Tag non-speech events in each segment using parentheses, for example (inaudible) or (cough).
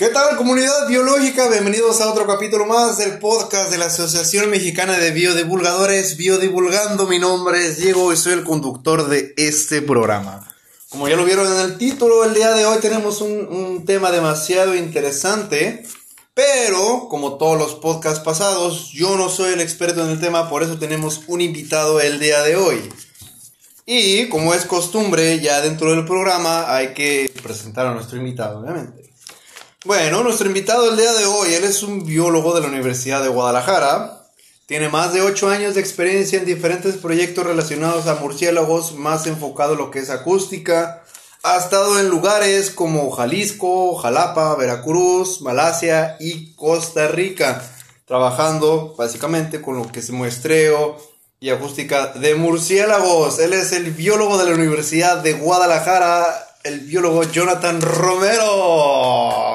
¿Qué tal comunidad biológica? Bienvenidos a otro capítulo más del podcast de la Asociación Mexicana de Biodivulgadores, Biodivulgando. Mi nombre es Diego y soy el conductor de este programa. Como ya lo vieron en el título, el día de hoy tenemos un, un tema demasiado interesante, pero como todos los podcasts pasados, yo no soy el experto en el tema, por eso tenemos un invitado el día de hoy. Y como es costumbre, ya dentro del programa hay que presentar a nuestro invitado, obviamente. Bueno, nuestro invitado el día de hoy, él es un biólogo de la Universidad de Guadalajara. Tiene más de 8 años de experiencia en diferentes proyectos relacionados a murciélagos, más enfocado en lo que es acústica. Ha estado en lugares como Jalisco, Jalapa, Veracruz, Malasia y Costa Rica, trabajando básicamente con lo que es muestreo y acústica de murciélagos. Él es el biólogo de la Universidad de Guadalajara, el biólogo Jonathan Romero.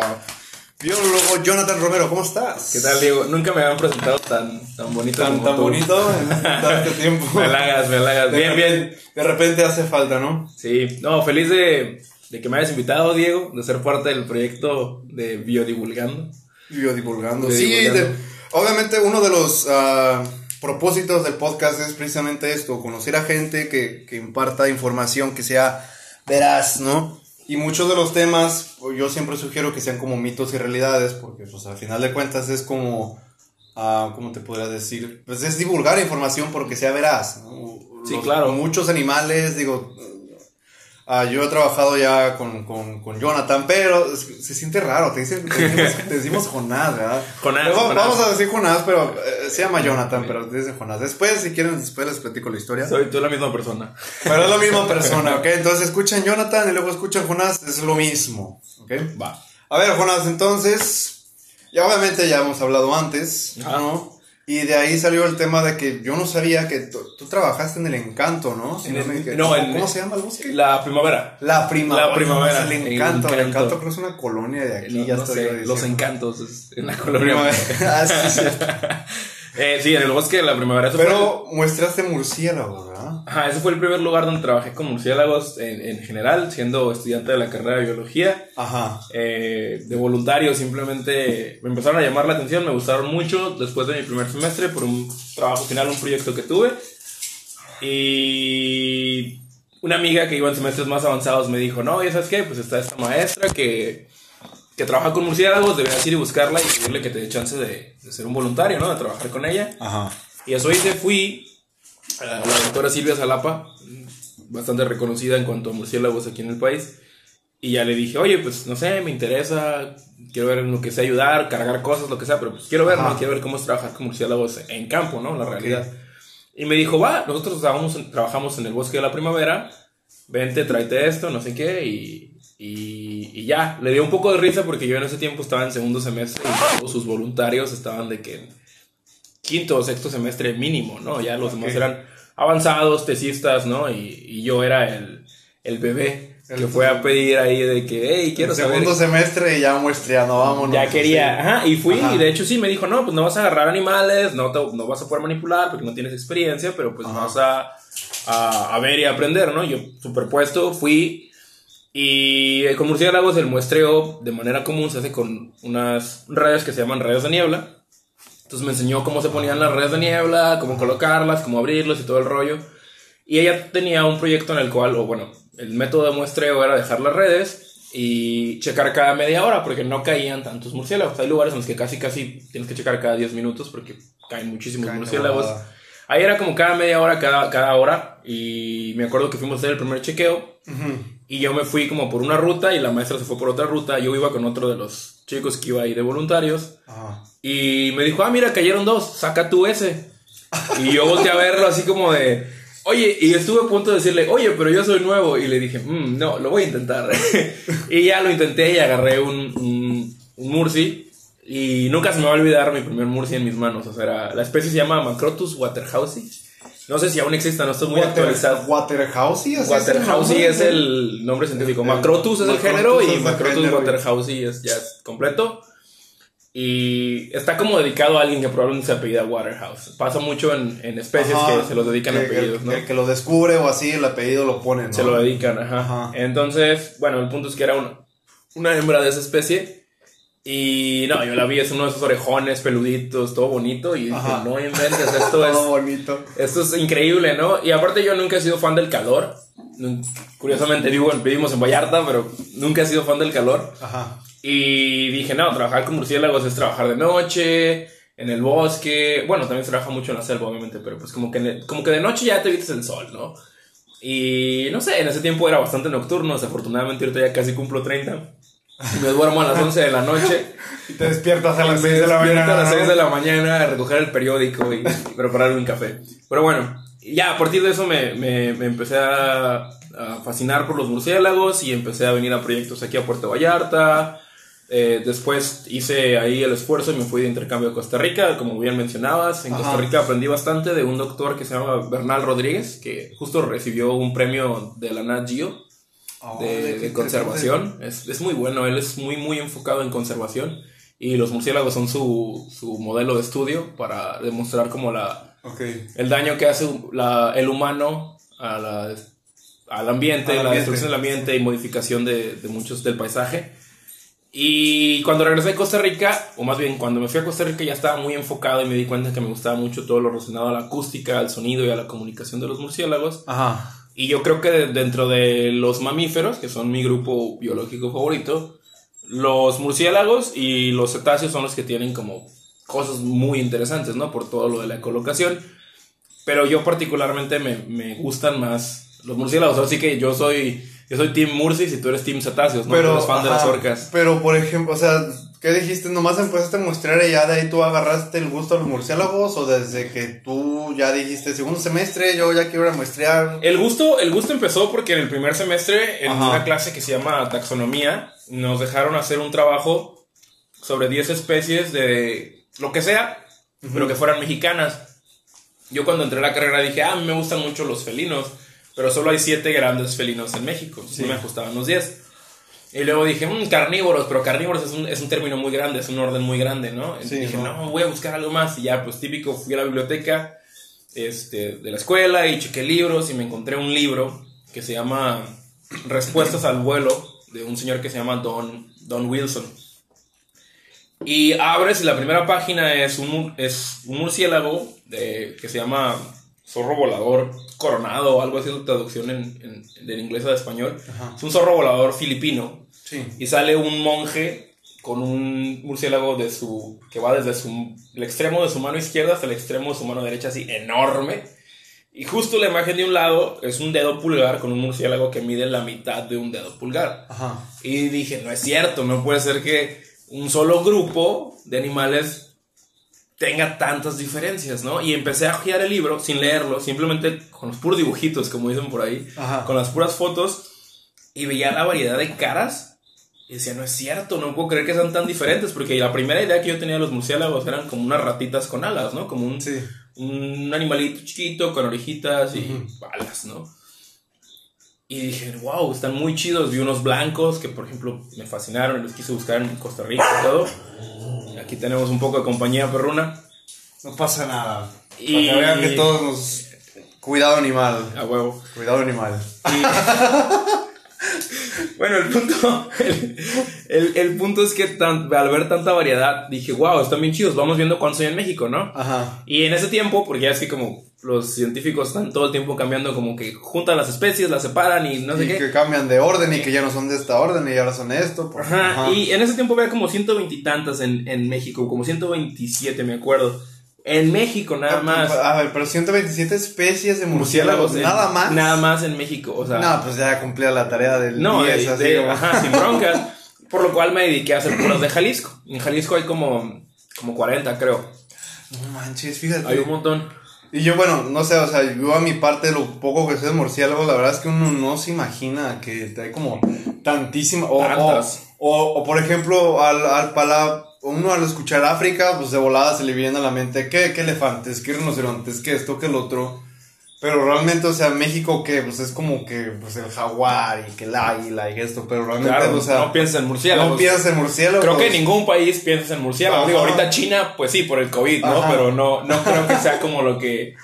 Biólogo Jonathan Romero, ¿cómo estás? ¿Qué tal, Diego? Nunca me habían presentado tan, tan bonito Tan, como tan tú. bonito en tanto (laughs) tiempo. Me halagas, me halagas. De Bien, repente- bien. De repente hace falta, ¿no? Sí, no, feliz de, de que me hayas invitado, Diego, de ser parte del proyecto de Biodivulgando. Biodivulgando. Sí, de- obviamente uno de los ah, propósitos del podcast es precisamente esto, conocer a gente que, que imparta información que sea veraz, ¿no? Y muchos de los temas, yo siempre sugiero que sean como mitos y realidades, porque pues al final de cuentas es como, ah, ¿cómo te podría decir? Pues es divulgar información porque sea veraz, ¿no? Sí, claro. Muchos animales, digo, Ah, yo he trabajado ya con, con, con Jonathan, pero se, se siente raro, te, dicen, te, decimos, (laughs) te decimos Jonás, ¿verdad? Jonás. Vamos a decir Jonás, pero eh, se llama Jonathan, pero te dicen Jonás. Después, si quieren, después les platico la historia. Soy tú la misma persona. Pero es la misma persona, ¿ok? Entonces escuchan Jonathan y luego escuchan Jonás, es lo mismo, ¿ok? Va. A ver, Jonás, entonces, ya obviamente ya hemos hablado antes, Ajá. ¿no? Y de ahí salió el tema de que yo no sabía que tú, trabajaste en el encanto, ¿no? Si En el- equivoco. no, ¿Cómo, en- cómo se llama el bosque? La primavera. La primavera. La primavera, El el encanto. El encanto. creo que es una colonia de aquí. No, ya no estoy sé, los encantos es en la colonia. (laughs) Ah, sí, sí. (laughs) Eh, sí, en el bosque de la primavera. Eso fue- Pero muestraste murciélagos, ¿verdad? Ajá, ese fue el primer lugar donde trabajé con murciélagos en, en general, siendo estudiante de la carrera de biología. Ajá. eh, de voluntario, simplemente me empezaron a llamar la atención, me gustaron mucho después de mi primer semestre por un trabajo final, un proyecto que tuve. Y una amiga que iba en semestres más avanzados me dijo, no, ¿y sabes qué? Pues está esta maestra que, que trabaja con murciélagos, deberías ir y buscarla y pedirle que te dé chance de, de ser un voluntario, ¿no? De trabajar con ella. Ajá. Y eso hice, fui a la doctora Silvia Salapa, bastante reconocida en cuanto a murciélagos aquí en el país. Y ya le dije, oye, pues no sé, me interesa, quiero ver en lo que sé ayudar, cargar cosas, lo que sea, pero pues quiero ver, Ajá. ¿no? Quiero ver cómo es trabajar con murciélagos en campo, ¿no? La realidad. Y me dijo, va, nosotros trabajamos en, trabajamos en el bosque de la primavera, vente, tráete esto, no sé qué, y, y, y ya. Le dio un poco de risa porque yo en ese tiempo estaba en segundo semestre y todos sus voluntarios estaban de que quinto o sexto semestre mínimo, ¿no? Ya los demás Ok. eran avanzados, tesistas, ¿no? Y, y yo era el, el bebé El- que fue a pedir ahí de que, hey, quiero El saber. segundo semestre y ya muestreando, vámonos. Ya quería, Sí. ajá, y fui, Ajá. y de hecho sí me dijo, no, pues no vas a agarrar animales, no, te- no vas a poder manipular porque no tienes experiencia, pero pues Ajá. vas a, a, a ver y aprender, ¿no? Yo, superpuesto, fui, y con murciélagos el muestreo de manera común se hace con unas redes que se llaman redes de niebla. Entonces me enseñó cómo se ponían las redes de niebla, cómo colocarlas, cómo abrirlas y todo el rollo. Y ella tenía un proyecto en el cual, o bueno, el método de muestreo era dejar las redes y checar cada media hora porque no caían tantos murciélagos. Hay lugares en los que casi, casi tienes que checar cada 10 minutos porque caen muchísimos Caen murciélagos. Ahí era como cada media hora, cada, cada hora. Y me acuerdo que fuimos a hacer el primer chequeo. Ujú. Y yo me fui como por una ruta y la maestra se fue por otra ruta. Yo iba con otro de los chicos que iba ahí de voluntarios. Ajá. Y me dijo, ah, mira, cayeron dos, saca tú ese. Y yo volteé a verlo así como de, oye, y estuve a punto de decirle, oye, pero yo soy nuevo. Y le dije, "Mm, no, lo voy a intentar. (laughs) y ya lo intenté y agarré un, un, un murci. Y nunca se me va a olvidar mi primer murci en mis manos. O sea, era- la especie se llama Macrotus waterhousey. No sé si aún existe, no estoy muy Water- actualizado. Waterhousey, ¿así es el Waterhousey es el nombre científico. El- Macrotus es el género y el Macrotus. Waterhousey es ya es completo. Y está como dedicado a alguien que probablemente se apellida Waterhouse. Pasa mucho en, en especies Ajá, que se los dedican a apellidos, que, ¿no? que, que lo descubre o así, el apellido lo ponen, ¿no? Se lo dedican, ajá. Ajá. Entonces, bueno, el punto es que era una, una hembra de esa especie. Y no, yo la vi, es uno de esos orejones peluditos, todo bonito. Y dije, no inventes, esto (laughs) Todo es, bonito. esto es increíble, ¿no? Y aparte, yo nunca he sido fan del calor. Curiosamente, vivo vivimos en Vallarta, pero nunca he sido fan del calor. Ajá. Y dije, no, trabajar con murciélagos es trabajar de noche, en el bosque. Bueno, también se trabaja mucho en la selva, obviamente, pero pues como que, el- como que de noche ya te evitas el sol, ¿no? Y no sé, en ese tiempo era bastante nocturno. Desafortunadamente, ahorita ya casi cumplo 30. Y me duermo a las 11 de la noche. Y te despiertas a las Me 6 de la mañana. a las ¿no? 6 de la mañana a recoger el periódico y prepararme un café. Pero bueno, ya a partir de eso me, me- me empecé a, a fascinar por los murciélagos y empecé a venir a proyectos aquí a Puerto Vallarta. Eh, después hice ahí el esfuerzo y me fui de intercambio a Costa Rica, como bien mencionabas. En Ajá. Costa Rica aprendí bastante de un doctor que se llama Bernal Rodríguez, que justo recibió un premio de la Nat Geo Oh, de, conservación. Es, es muy bueno, él es muy, muy enfocado en conservación. Y los murciélagos son su, su modelo de estudio para demostrar como la, Ok. el daño que hace la- el humano a la- al ambiente, Al la ambiente. destrucción del ambiente y modificación de, de muchos del paisaje. Y cuando regresé a Costa Rica, o más bien cuando me fui a Costa Rica ya estaba muy enfocado y me di cuenta que me gustaba mucho todo lo relacionado a la acústica, al sonido y a la comunicación de los murciélagos. Ajá. Y yo creo que de- dentro de los mamíferos, que son mi grupo biológico favorito, los murciélagos y los cetáceos son los que tienen como cosas muy interesantes, ¿no? Por todo lo de la colocación. Pero yo particularmente me, me gustan más los murciélagos. Así que yo soy, yo soy Team Murcis y tú eres Team cetáceos, ¿no? Pero, eres fan de las orcas. pero por ejemplo, o sea, ¿qué dijiste? ¿Nomás empezaste a mostrar y ya de ahí tú agarraste el gusto a los murciélagos? ¿O desde que tú ya dijiste, segundo semestre, yo ya quiero ir a muestrear? El gusto, el gusto empezó porque en el primer semestre, en Ajá. una clase que se llama taxonomía, nos dejaron hacer un trabajo sobre 10 especies de lo que sea, pero que fueran mexicanas. Yo cuando entré a la carrera dije, ah, a mí me gustan mucho los felinos, pero solo hay 7 grandes felinos en México, entonces no me ajustaban los 10. Y luego dije, "Mm, carnívoros, pero carnívoros es un, es un término muy grande, es un orden muy grande, ¿no? Sí, dije, ¿no? no, voy a buscar algo más. Y ya, pues típico, fui a la biblioteca este, de la escuela y chequé libros y me encontré un libro que se llama Respuestas al vuelo de un señor que se llama Don, Don Wilson. Y abres y la primera página es un, es un murciélago de- que se llama zorro volador coronado o algo así es la traducción en, en- del inglés al español. Ajá. Es un zorro volador filipino Sí. y sale un monje con un murciélago de su que va desde su, el extremo de su mano izquierda hasta el extremo de su mano derecha así enorme y justo la imagen de un lado es un dedo pulgar con un murciélago que mide la mitad de un dedo pulgar Ajá. y dije no es cierto no puede ser que un solo grupo de animales tenga tantas diferencias no y empecé a hojear el libro sin leerlo simplemente con los puros dibujitos como dicen por ahí Ajá. con las puras fotos y veía la variedad de caras y decía, no es cierto, no puedo creer que sean tan diferentes, porque la primera idea que yo tenía de los murciélagos eran como unas ratitas con alas, ¿no? Como un, Sí. un animalito chiquito con orejitas y alas, ¿no? Y dije, wow, están muy chidos. Vi unos blancos que, por ejemplo, me fascinaron y los quise buscar en Costa Rica y todo. Aquí tenemos un poco de compañía perruna. No pasa nada. Y- Para que vean que todos nos... Cuidado animal. A huevo. Cuidado animal. (laughs) Bueno, el punto, el, el- el punto es que tan- al ver tanta variedad, dije, wow, están bien chidos, vamos viendo cuántos hay en México, ¿no? Ajá. Y en ese tiempo, porque ya es que como los científicos están todo el tiempo cambiando, como que juntan las especies, las separan y no sé y qué. que cambian de orden y que ya no son de esta orden y ahora son esto. pues, Ajá, y en ese tiempo había como 120 y tantas en, en México, como 127, me acuerdo. En México nada más. A ver, pero 127 especies de murciélagos, nada más. Nada más en México, o sea. No, pues ya cumplía la tarea del No, 10, de- así de- como- ajá, sin broncas. (laughs) Por lo cual me dediqué a hacer puros de Jalisco. En Jalisco hay como, como 40, creo. No manches, fíjate. Hay un montón. Y yo, bueno, no sé, o sea, yo a mi parte, lo poco que sé de murciélagos, la verdad es que uno no se imagina que hay como tantísima. O, o, Tantas. o, o, por ejemplo, al, al pala- uno al escuchar África, pues de volada se le viene a la mente, ¿qué, qué elefantes, qué rinocerontes, qué esto, qué el otro? Pero realmente, o sea, México, que pues es como que pues el jaguar y que el águila y esto, pero realmente, Claro, o sea, no piensas en murciélagos. no piensas en murciélagos. Creo que en ningún país piensas en murciélagos. Digo, ahorita China, pues sí, por el COVID, ¿no? Ajá. Pero no, no creo que sea como lo que,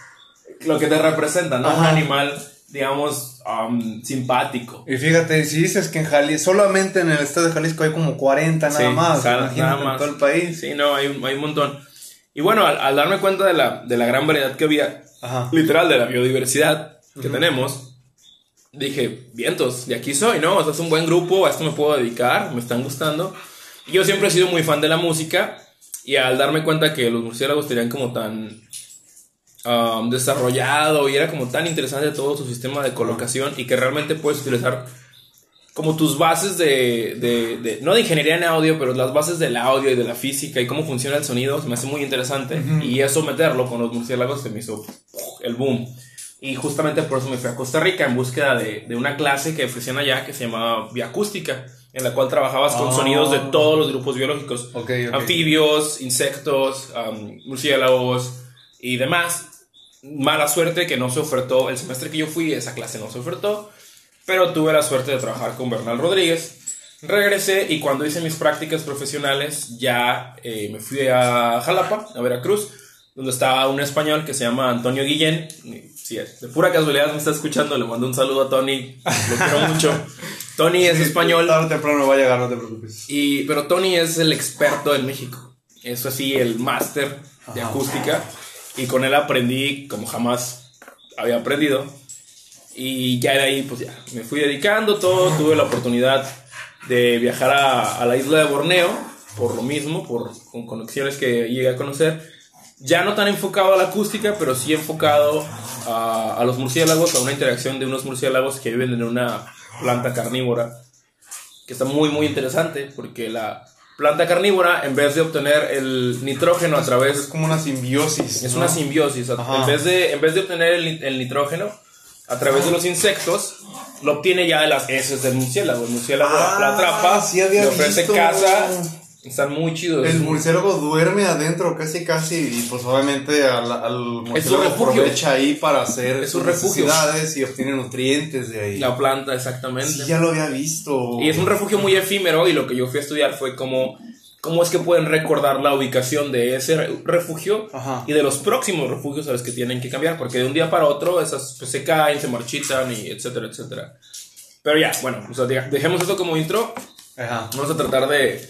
lo que te representa, ¿no? Un animal digamos, um, simpático. Y fíjate, si dices que en Jalisco, solamente en el estado de Jalisco hay como 40 nada Sí, más, sal- en todo el país. Sí, no, hay, un- hay un montón. Y bueno, al, al darme cuenta de la, de la gran variedad que había, Ajá. literal, de la biodiversidad que tenemos, dije, vientos, de aquí soy, ¿no? O sea, es un buen grupo, a esto me puedo dedicar, me están gustando. Y yo siempre he sido muy fan de la música y al darme cuenta que los murciélagos tenían como tan um, desarrollado y era como tan interesante todo su sistema de colocación y que realmente puedes utilizar como tus bases de, de- de- no de ingeniería en audio, pero las bases del audio y de la física y cómo funciona el sonido, se me hace muy interesante. Y eso meterlo con los murciélagos se me hizo el boom. Y justamente por eso me fui a Costa Rica en búsqueda de, de una clase que ofrecían allá que se llamaba Biacústica, en la cual trabajabas con Ah. sonidos de todos los grupos biológicos. Ok, ok. Anfibios, insectos, am, murciélagos y demás. Mala suerte que no se ofertó, el semestre que yo fui, esa clase no se ofertó, pero tuve la suerte de trabajar con Bernal Rodríguez. Regresé y cuando hice mis prácticas profesionales ya eh, me fui a Jalapa, a Veracruz, donde estaba un español que se llama Antonio Guillén. Sí, de pura casualidad me está escuchando, le mando un saludo a Tony, lo quiero (laughs) mucho. Tony es español. Tarde o temprano va a llegar, no te preocupes. Y, pero Tony es el experto en México. Es así, el máster de acústica. Y con él aprendí como jamás había aprendido. Y ya de ahí, pues ya, me fui dedicando todo. Tuve la oportunidad de viajar a, a la isla de Borneo, por lo mismo, por con conexiones que llegué a conocer. Ya no tan enfocado a la acústica, pero sí enfocado a, a los murciélagos, a una interacción de unos murciélagos que viven en una planta carnívora que está muy muy interesante porque la planta carnívora en vez de obtener el nitrógeno a Es través como una simbiosis. es ¿no? una simbiosis Ajá. en vez de en vez de obtener el, el nitrógeno a través de los insectos lo obtiene ya de las heces del murciélago el murciélago Ah, la atrapa sí había le ofrece visto. casa están muy chidos El murciélago duerme adentro casi casi y pues obviamente al, al murciélago aprovecha ahí para hacer sus necesidades y obtiene nutrientes de ahí. la planta exactamente Sí, ya lo había visto. Y es un refugio muy efímero y lo que yo fui a estudiar fue cómo, cómo es que pueden recordar la ubicación de ese re- refugio Ajá. y de los próximos refugios a los que tienen que cambiar, porque de un día para otro esas pues, se caen, se marchitan y etcétera, etcétera. Pero ya, bueno, o sea, dejemos esto como intro, Ajá. vamos a tratar de,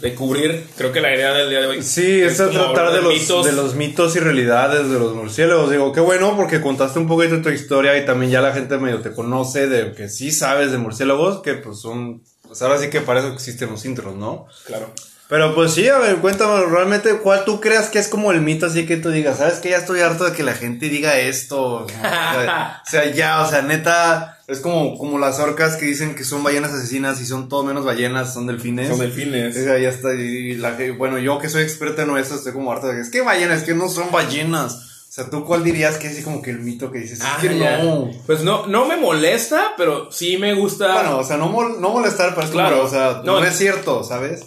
de cubrir, creo que la idea del día de hoy Sí, es, tratar de los, mitos. de los mitos y realidades de los murciélagos. Digo, qué bueno porque contaste un poquito de tu historia y también ya la gente medio te conoce de que sí sabes de murciélagos, que pues son, pues ahora sí que para eso existen los intros, ¿no? Claro. Pero pues sí, a ver, cuéntame realmente cuál tú creas que es como el mito así que tú digas, ¿sabes que Ya estoy harto de que la gente diga esto. ¿no? O, sea, (laughs) o sea, ya, o sea, neta, es como, como las orcas que dicen que son ballenas asesinas y son todo menos ballenas, son delfines. Son delfines. O sea, ya está, y la bueno, yo que soy experto en eso, estoy como harto de que es que ballenas, que no son ballenas. O sea, ¿tú cuál dirías que es así como que el mito que dices? Ah, es que ya. no. Pues no, no me molesta, pero sí me gusta. Bueno, o sea, no, mol- no molestar, pero es como, Claro. o sea, no, No. es cierto, ¿sabes?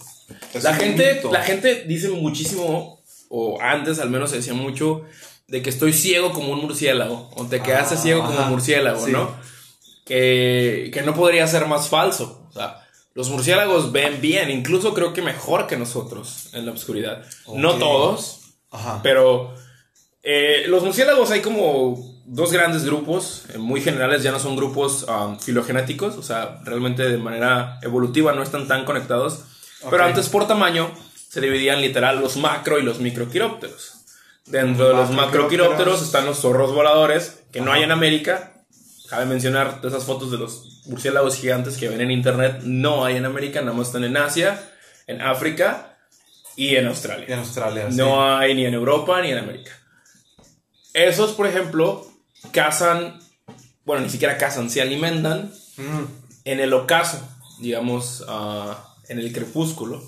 Es La gente, mito. la gente dice muchísimo, o antes al menos se decía mucho, de que estoy ciego como un murciélago, o te quedaste Ah, ciego como un murciélago, sí. ¿no? Que, que no podría ser más falso. O sea, los murciélagos ven bien, incluso creo que mejor que nosotros en la oscuridad. No todos, Ajá. pero eh, los murciélagos hay como dos grandes grupos, eh, muy generales, ya no son grupos um, filogenéticos, o sea, realmente de manera evolutiva no están tan conectados. Pero antes por tamaño se dividían literal los macro y los microquirópteros. Dentro de los Macroquirópteros. están los zorros voladores, que no hay en América. Cabe mencionar esas fotos de los murciélagos gigantes que ven en internet, no hay en América, nada más están en Asia, en África y en Australia. En Australia, sí. No hay ni en Europa ni en América. Esos, por ejemplo, cazan, bueno, ni siquiera cazan, se alimentan Mm. en el ocaso, digamos, ah, en el crepúsculo.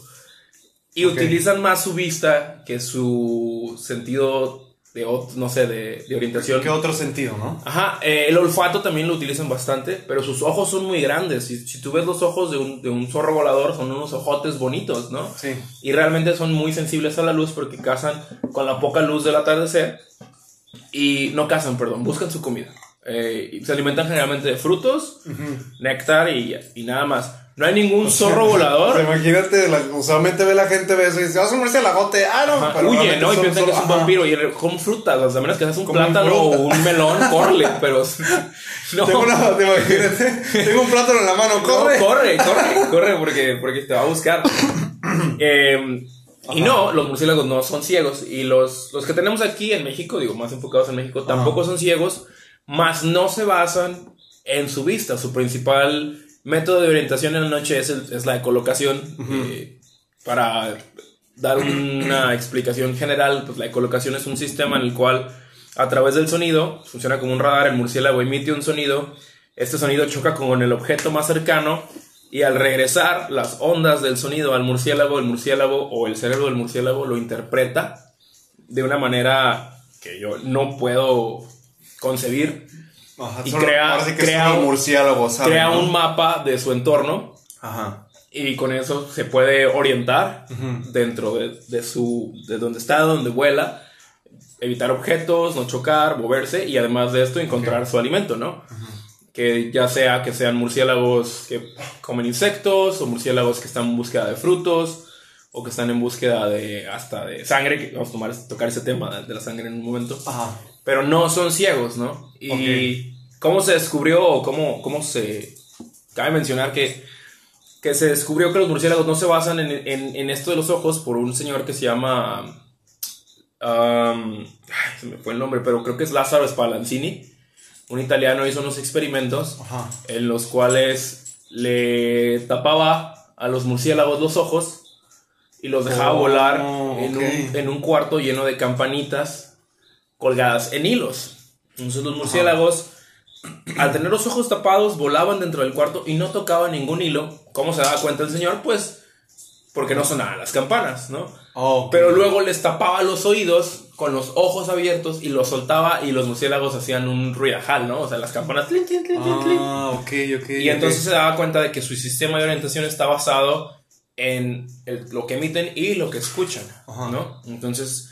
Y utilizan más su vista que su sentido de, no sé, de, de orientación. ¿Qué otro sentido, no? Ajá, eh, el olfato también lo utilizan bastante, pero sus ojos son muy grandes. Si, si tú ves los ojos de un, de un zorro volador, son unos ojotes bonitos, ¿no? Sí. Y realmente son muy sensibles a la luz porque cazan con la poca luz del atardecer. Y no cazan, perdón, buscan su comida. Eh, se alimentan generalmente de frutos, néctar y, y nada más. No hay ningún zorro O (laughs) sea, volador. imagínate, la- usualmente ve la gente ve eso y dice, vas a un murciélagote. Ah, no, pero Huye, ¿no? Y piensan que es un. Ajá. vampiro. Y el- con frutas, o sea, a menos que seas un plátano o un melón, corre. (laughs) Pero. No. Tengo una, te imagínate, tengo un plátano en la mano, corre. No, corre, corre, corre, porque, porque te va a buscar. (coughs) Eh, y no, los murciélagos no son ciegos. Y los, los que tenemos aquí en México, digo, más enfocados en México, tampoco son ciegos, más no se basan en su vista. Su principal método de orientación en la noche es, el- es la ecolocación. Eh, para dar una explicación general, pues la ecolocación es un sistema en el cual a través del sonido, funciona como un radar, el murciélago emite un sonido, este sonido choca con el objeto más cercano y al regresar las ondas del sonido al murciélago, el murciélago o el cerebro del murciélago lo interpreta de una manera que yo no puedo concebir, Ajá, Y solo- crea- sí crea un- murciélago, ¿sabe, crea no? un mapa de su entorno Ajá. y con eso se puede orientar dentro de, de su de donde está, donde vuela, evitar objetos, no chocar, moverse y además de esto encontrar su alimento, ¿no? Que ya sea que sean murciélagos que comen insectos o murciélagos que están en búsqueda de frutos o que están en búsqueda de hasta de sangre, que vamos a tomar, tocar ese tema de la sangre en un momento Ajá. Pero no son ciegos, ¿no? Y cómo se descubrió o cómo, cómo se... Cabe mencionar que, que se descubrió que los murciélagos no se basan en, en- en esto de los ojos por un señor que se llama... am, ay, se me fue el nombre, pero creo que es Lázaro Spallanzini. Un italiano hizo unos experimentos Ajá. en los cuales le tapaba a los murciélagos los ojos y los dejaba Oh, volar en, un, en un cuarto lleno de campanitas colgadas en hilos. Entonces los murciélagos, al tener los ojos tapados, volaban dentro del cuarto y no tocaban ningún hilo. ¿Cómo se daba cuenta el señor? Pues porque no sonaban las campanas, ¿no? Oh, Pero luego les tapaba los oídos con los ojos abiertos y los soltaba y los murciélagos hacían un ruidajal, ¿no? O sea, las campanas... tlin, tlin, tlin. Ah, ok, ok. Y entonces se daba cuenta de que su sistema de orientación está basado en el- lo que emiten y lo que escuchan, Ajá. ¿no? Entonces,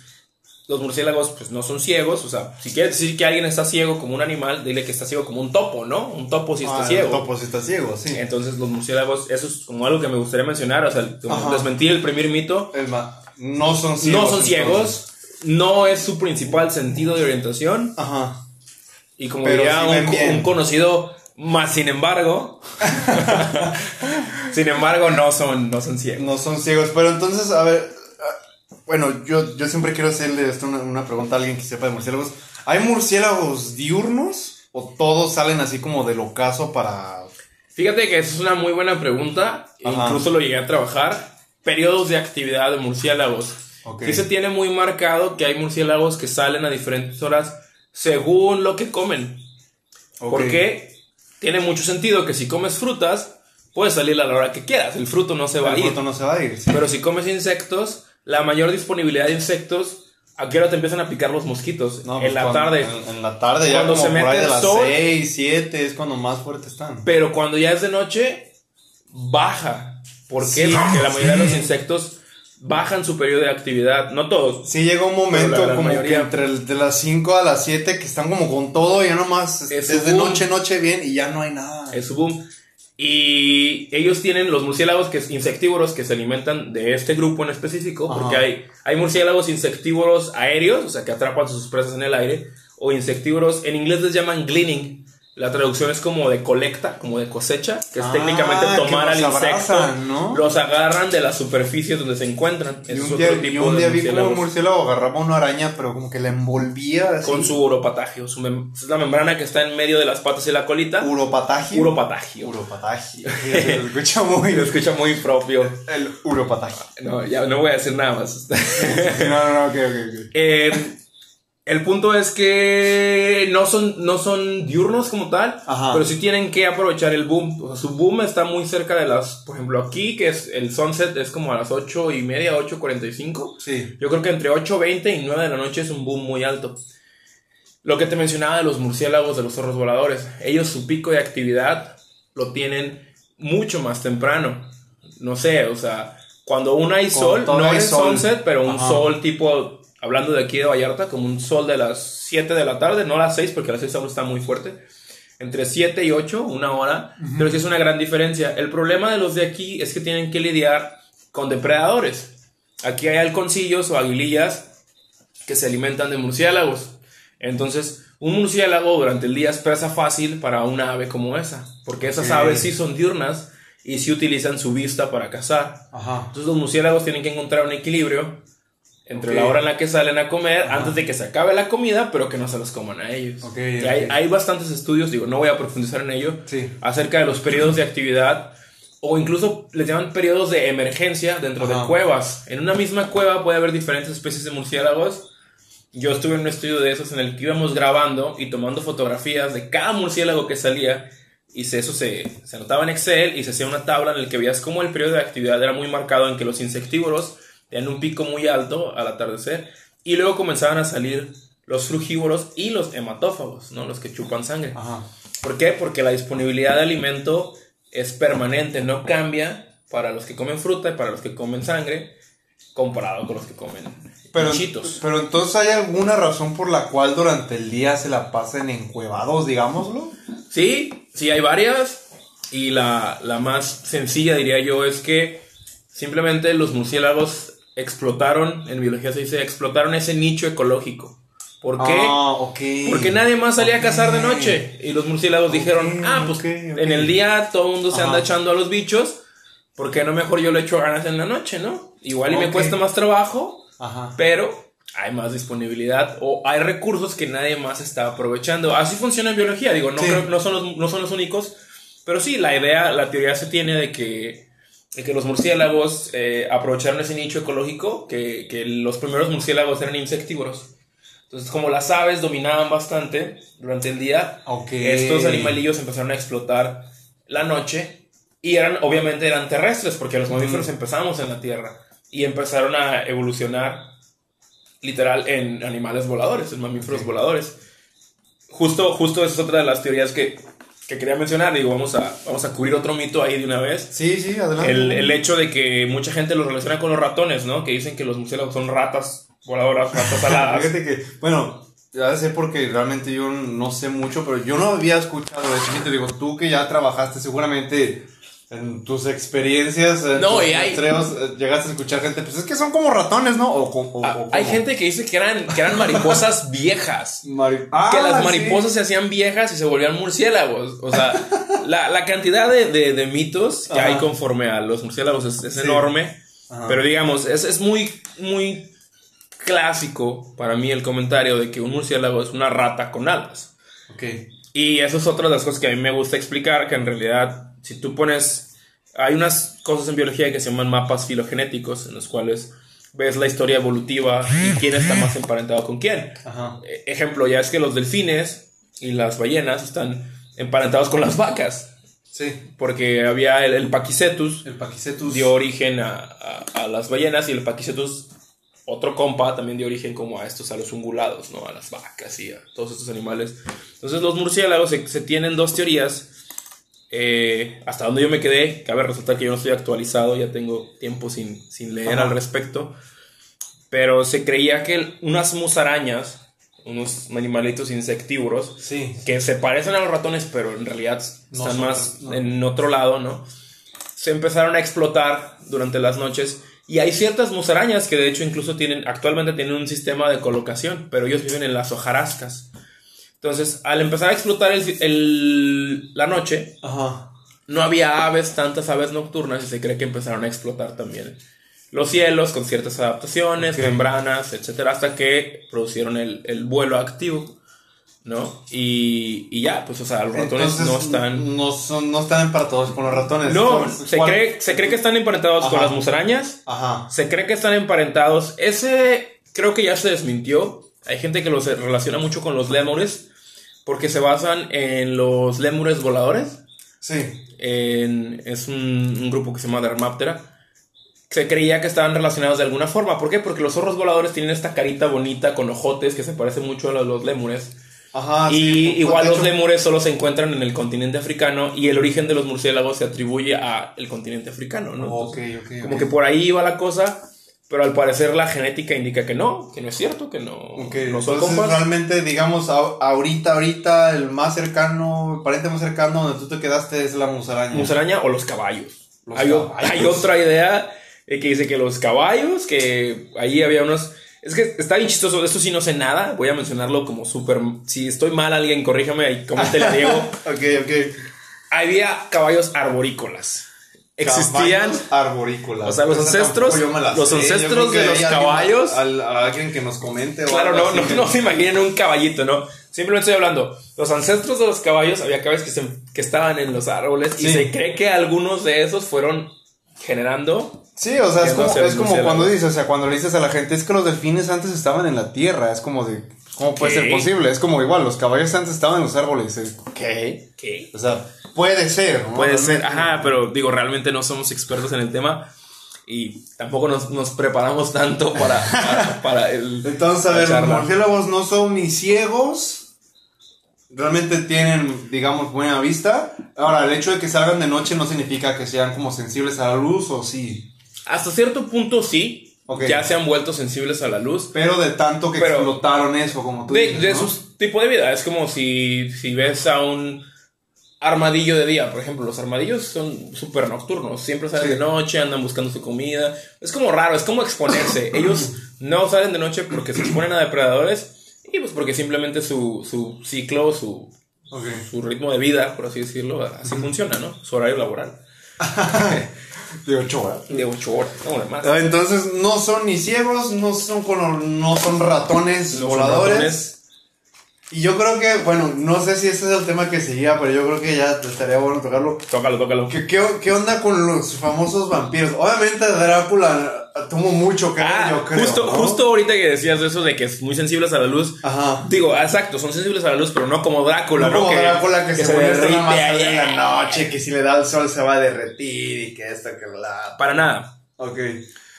los murciélagos pues no son ciegos, o sea, si quieres decir que alguien está ciego como un animal, dile que está ciego como un topo, ¿no? Un topo si está Ah, ciego. El topo sí está ciego, sí. Entonces, los murciélagos, eso es como algo que me gustaría mencionar, o sea, desmentir el primer mito. Más, no son ciegos. no son entonces. ciegos, no es su principal sentido de orientación, Ajá. y como Pero diría un, un conocido, más sin embargo, (laughs) sin embargo, no son, no son ciegos. No son ciegos, pero entonces, a ver, bueno, yo, yo siempre quiero hacerle esto una, una pregunta a alguien que sepa de murciélagos. ¿Hay murciélagos diurnos o todos salen así como del ocaso para... Fíjate que esa es una muy buena pregunta, Ajá. incluso lo llegué a trabajar. Periodos de actividad de murciélagos. Ok. Sí se tiene muy marcado que hay murciélagos que salen a diferentes horas según lo que comen. Porque tiene mucho sentido que si comes frutas, puedes salir a la hora que quieras. El fruto no se va El a ir. fruto no se va a ir. sí. Pero si comes insectos, la mayor disponibilidad de insectos, ¿a qué hora te empiezan a picar los mosquitos? No, en pues la cuando- tarde. En, en la tarde, ya Cuando como se por ahí mete de el las sol. 6, 7 es cuando más fuertes están. Pero cuando ya es de noche, baja. ¿Por qué? Sí, Porque la mayoría de los insectos bajan su periodo de actividad. No todos. Sí llega un momento la como mayoría- que entre el- de las 5 a las 7 que están como con todo, ya nomás Es es de boom. noche, noche bien y ya no hay nada. Es su boom. Y ellos tienen los murciélagos que insectívoros que se alimentan de este grupo en específico, porque hay, hay murciélagos insectívoros aéreos, o sea, que atrapan sus presas en el aire, o insectívoros, en inglés les llaman gleaning. La traducción es como de colecta, como de cosecha, que es Ah, técnicamente tomar al insecto, abrazan, ¿no? los agarran de las superficies donde se encuentran. Y un otro día, tipo yo un de día vi como un murciélago agarraba una araña, pero como que la envolvía así. con su uropatagio, su es la membrana que está en medio de las patas y la colita. uropatagio. Uropatagio. Uropatagio. (laughs) Se lo escucha muy. Lo escucha muy propio. El uropatagio. No, ya no voy a decir nada más. (laughs) No, no, no, ok, ok, ok. Eh, el punto es que no son, no son diurnos como tal, Ajá. pero sí tienen que aprovechar el boom. O sea, su boom está muy cerca de las, por ejemplo, aquí, que es el sunset, es como a las 8 y media, 8.45. Sí. Yo creo que entre 8.20 y 9 de la noche es un boom muy alto. Lo que te mencionaba de los murciélagos, de los zorros voladores, ellos su pico de actividad lo tienen mucho más temprano. No sé, o sea, cuando aún hay sol, no hay es sol. sunset, pero un Ajá. sol tipo, hablando de aquí de Vallarta, como un sol de las 7 de la tarde, no a las 6 porque a las 6 aún está muy fuerte. entre 7 y 8, una hora, pero sí es una gran diferencia. El problema de los de aquí es que tienen que lidiar con depredadores. Aquí hay halconcillos o aguilillas que se alimentan de murciélagos. Entonces, un murciélago durante el día es presa fácil para una ave como esa, porque esas aves sí son diurnas y sí utilizan su vista para cazar. Ajá. Entonces los murciélagos tienen que encontrar un equilibrio entre la hora en la que salen a comer antes de que se acabe la comida, pero que no se los coman a ellos. Hay, hay bastantes estudios, digo, no voy a profundizar en ello, Sí. acerca de los periodos de actividad o incluso les llaman periodos de emergencia dentro Ajá. de cuevas. En una misma cueva puede haber diferentes especies de murciélagos. Yo estuve en un estudio de esos en el que íbamos grabando y tomando fotografías de cada murciélago que salía y se- eso se, se anotaba en Excel y se hacía una tabla en el que veías cómo el periodo de actividad era muy marcado en que los insectívoros tenían un pico muy alto al atardecer y luego comenzaban a salir los frugívoros y los hematófagos, ¿no? los que chupan sangre. Ajá. ¿Por qué? Porque la disponibilidad de alimento es permanente, no cambia para los que comen fruta y para los que comen sangre, comparado con los que comen Pero, bichitos. pero entonces hay alguna razón por la cual durante el día se la pasen encuevados, digámoslo. Sí, sí hay varias. Y la, la más sencilla, diría yo, es que simplemente los murciélagos explotaron, en biología se dice, explotaron ese nicho ecológico. ¿Por qué? Ah. Porque nadie más salía a cazar de noche. Y los murciélagos dijeron, ah, pues en el día todo el mundo se anda echando a los bichos. ¿Por qué no mejor yo le echo ganas en la noche, no? Igual y me cuesta más trabajo, Ajá. pero hay más disponibilidad o hay recursos que nadie más está aprovechando. Así funciona en biología, digo, no, Sí. creo- no, son, los, no son los únicos, pero sí, la idea, la teoría se tiene de que, que los murciélagos eh, aprovecharon ese nicho ecológico, que, que los primeros murciélagos eran insectívoros. Entonces, como las aves dominaban bastante durante el día, Ok. estos animalillos empezaron a explotar la noche y eran, obviamente eran terrestres, porque los mamíferos empezamos en la Tierra y empezaron a evolucionar literal en animales voladores, en mamíferos voladores. Justo, justo esa es otra de las teorías que, que quería mencionar. Digo, vamos a, vamos a cubrir otro mito ahí de una vez. Sí, sí, adelante. El, el hecho de que mucha gente los relaciona con los ratones, ¿no? Que dicen que los murciélagos son ratas voladoras, ratas (laughs) aladas. Fíjate que, bueno, ya sé porque realmente yo no sé mucho, pero yo no había escuchado eso. Y te digo, tú que ya trabajaste seguramente en tus experiencias, en No, tus y hay- muestreos, eh, llegaste a escuchar gente, pues es que son como ratones, ¿no? O, Ah, o Hay gente que dice que eran, que eran mariposas (laughs) viejas. Mari- Ah, que las sí. mariposas se hacían viejas y se volvían murciélagos. O sea, (laughs) la, la cantidad de, de- de mitos que Ajá. hay conforme a los murciélagos es, es Sí. enorme. Ajá. Pero digamos, es, es muy, muy clásico para mí el comentario de que un murciélago es una rata con alas. Ok. Y eso es otra de las cosas que a mí me gusta explicar, que en realidad, si tú pones... Hay unas cosas en biología que se llaman mapas filogenéticos, en los cuales ves la historia evolutiva y quién está más emparentado con quién. Ajá. E- Ejemplo, ya es que los delfines y las ballenas están emparentados con las vacas, Sí. porque había el, el Paquicetus, El Paquicetus. dio origen a, a- a las ballenas y el Paquicetus, otro compa, también dio origen como a estos, a los ungulados, ¿no? A las vacas y a todos estos animales. Entonces los murciélagos se, se tienen dos teorías. Eh, hasta donde yo me quedé, cabe resaltar que yo no estoy actualizado, ya tengo tiempo sin, sin leer Ajá. al respecto. Pero se creía que unas musarañas, unos animalitos insectívoros, Sí. que se parecen a los ratones, pero en realidad No están son más no. en otro lado, ¿no? Se empezaron a explotar durante las noches. Y hay ciertas musarañas que de hecho incluso tienen, actualmente tienen un sistema de colocación, pero ellos viven en las hojarascas. Entonces, al empezar a explotar el- el- la noche, Ajá. no había aves, tantas aves nocturnas, y se cree que empezaron a explotar también los cielos con ciertas adaptaciones, membranas, etcétera, hasta que producieron el, el vuelo activo, ¿no? Y, y ya, pues, o sea, los ratones Entonces, no están. No, son, no están emparentados con los ratones. No, se ¿cuál- cree, se cree que están emparentados con las musarañas, Ajá. se cree que están emparentados. Ese creo que ya se desmintió. Hay gente que los relaciona mucho con los lémures, porque se basan en los lémures voladores. Sí. en- es un, un grupo que se llama Dermaptera. Se creía que estaban relacionados de alguna forma. ¿Por qué? Porque los zorros voladores tienen esta carita bonita con ojotes que se parece mucho a los, los lémures. Ajá. y sí, igual los hecho- lémures solo se encuentran en el continente africano y el origen de los murciélagos se atribuye a el continente africano, ¿no? Ok, Entonces, ok. como que por ahí iba la cosa, Pero al parecer la genética indica que no, que no es cierto, que no, Ok, no son entonces compas. realmente, digamos, ahorita, ahorita, el más cercano, el pariente más cercano donde tú te quedaste es la musaraña. musaraña o los caballos. Los hay, o- caballos. hay otra idea eh, que dice que los caballos, que ahí había unos... Es que está bien chistoso, de esto sí no sé nada, voy a mencionarlo como súper... Si estoy mal, alguien corríjame ahí, coméntele a Diego. (laughs) ok, ok. había caballos arborícolas. Existían... Arborícolas. O sea, los Esa ancestros- los sé. Ancestros de los alguien- caballos- al- a alguien que nos comente. o Claro, no, no, que- no se imaginen un caballito, ¿no? Simplemente estoy hablando. Los ancestros de los caballos, había caballos que, se- que estaban en los árboles y se cree que algunos de esos fueron generando Sí, o sea, es no como, es como cuando dices, o sea, cuando le dices a la gente, es que los delfines antes estaban en la tierra, es como de, ¿cómo puede ¿Qué? ser posible? Es como igual, los caballos antes estaban en los árboles. es- ¿Qué? ¿Qué? O sea, puede ser, ¿no? Puede ser, ajá, pero digo, realmente no somos expertos en el tema y tampoco nos, nos preparamos tanto para, para, para el. (laughs) Entonces, a ver, los murciélagos no son ni ciegos. Realmente tienen, digamos, buena vista. Ahora, el hecho de que salgan de noche no significa que sean como sensibles a la luz, o sí. Hasta cierto punto sí, Ya se han vuelto sensibles a la luz. Pero de tanto que Pero- explotaron eso, como tú De, dices, de ¿no? su tipo de vida. Es como si, si ves a un armadillo de día, por ejemplo. Los armadillos son súper nocturnos. Siempre salen Sí. de noche, andan buscando su comida. Es como raro, es como exponerse. (coughs) Ellos no salen de noche porque se exponen a depredadores y pues porque simplemente su, su ciclo, su, su ritmo de vida, por así decirlo, así funciona, ¿no? Su horario laboral. (laughs) De ocho horas. De 8 horas, no más. Ah, Entonces no son ni ciegos, no son no son ratones No son voladores. ratones. Y yo creo que, bueno, no sé si ese es el tema que seguía, pero yo creo que ya estaría bueno tocarlo. Tócalo, tócalo. ¿Qué, qué, qué onda con los famosos vampiros? Obviamente Drácula tuvo mucho que Ah, yo creo. justo, ¿no? justo ahorita que decías eso de que es muy sensibles a la luz. Ajá. Digo, exacto, son sensibles a la luz, pero no como Drácula, No ¿no? como Drácula que, se, nada más ahí. en la noche, que si le da el sol se va a derretir y que esto, que la... Para nada. Ok.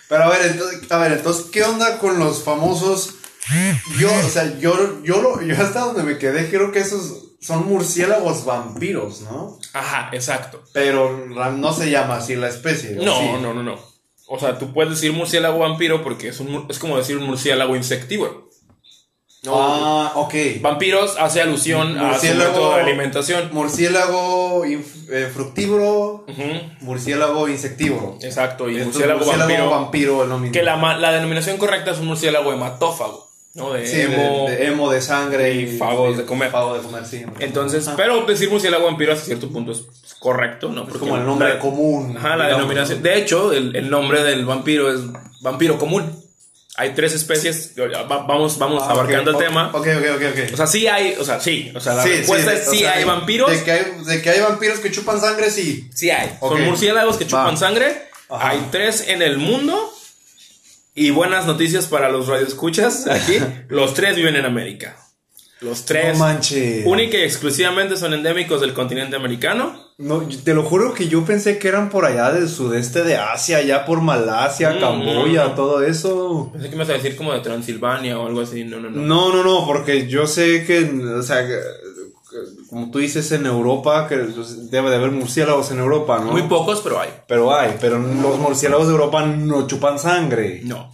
Pero a ver, entonces, a ver, entonces, ¿qué onda con los famosos? Yo, o sea, yo, yo, lo, yo hasta donde me quedé, creo que esos son murciélagos vampiros, ¿no? Ajá, exacto. Pero no se llama así la especie. ¿o No, sí? no, no, no. O sea, tú puedes decir murciélago vampiro porque es, un, es como decir un murciélago insectívoro. Ah, ok. Vampiros hace alusión a su método de alimentación. Murciélago eh, fructívoro, murciélago insectívoro. Exacto, y murciélago, vampiro. vampiro es lo mismo. Que la, la denominación correcta es un murciélago hematófago, ¿no? De Sí, de- emo de sangre y fagos de comer. Fago de comer, sí. Entonces, Ajá. pero decir murciélago vampiro hasta cierto punto es correcto, ¿no? es como el nombre la- común. Ajá, la denominación. ¿no? De hecho, el, el nombre del vampiro es vampiro común. Hay tres especies. Vamos, vamos Ah, abarcando el tema. Ok, ok, ok, ok. O sea, sí hay, o sea, sí. O sea, la Sí, respuesta sí, es o sí sea, hay vampiros. De que hay, de que hay vampiros que chupan sangre, sí. Sí hay. Son murciélagos que chupan Va. sangre. Ajá. Hay tres en el mundo. Y buenas noticias para los radioescuchas aquí. (laughs) los tres viven en América. Los tres. No manches. única y exclusivamente son endémicos del continente americano. No, te lo juro que yo pensé que eran por allá del sudeste de Asia, allá por Malasia, Mm, Camboya, no. todo eso. Pensé que me ibas a decir como de Transilvania o algo así. No, no, no. No, no, no, porque yo sé que, o sea, que, como tú dices en Europa, que debe de haber murciélagos en Europa, ¿no? Muy pocos, pero hay. Pero hay, pero los murciélagos de Europa no chupan sangre. No.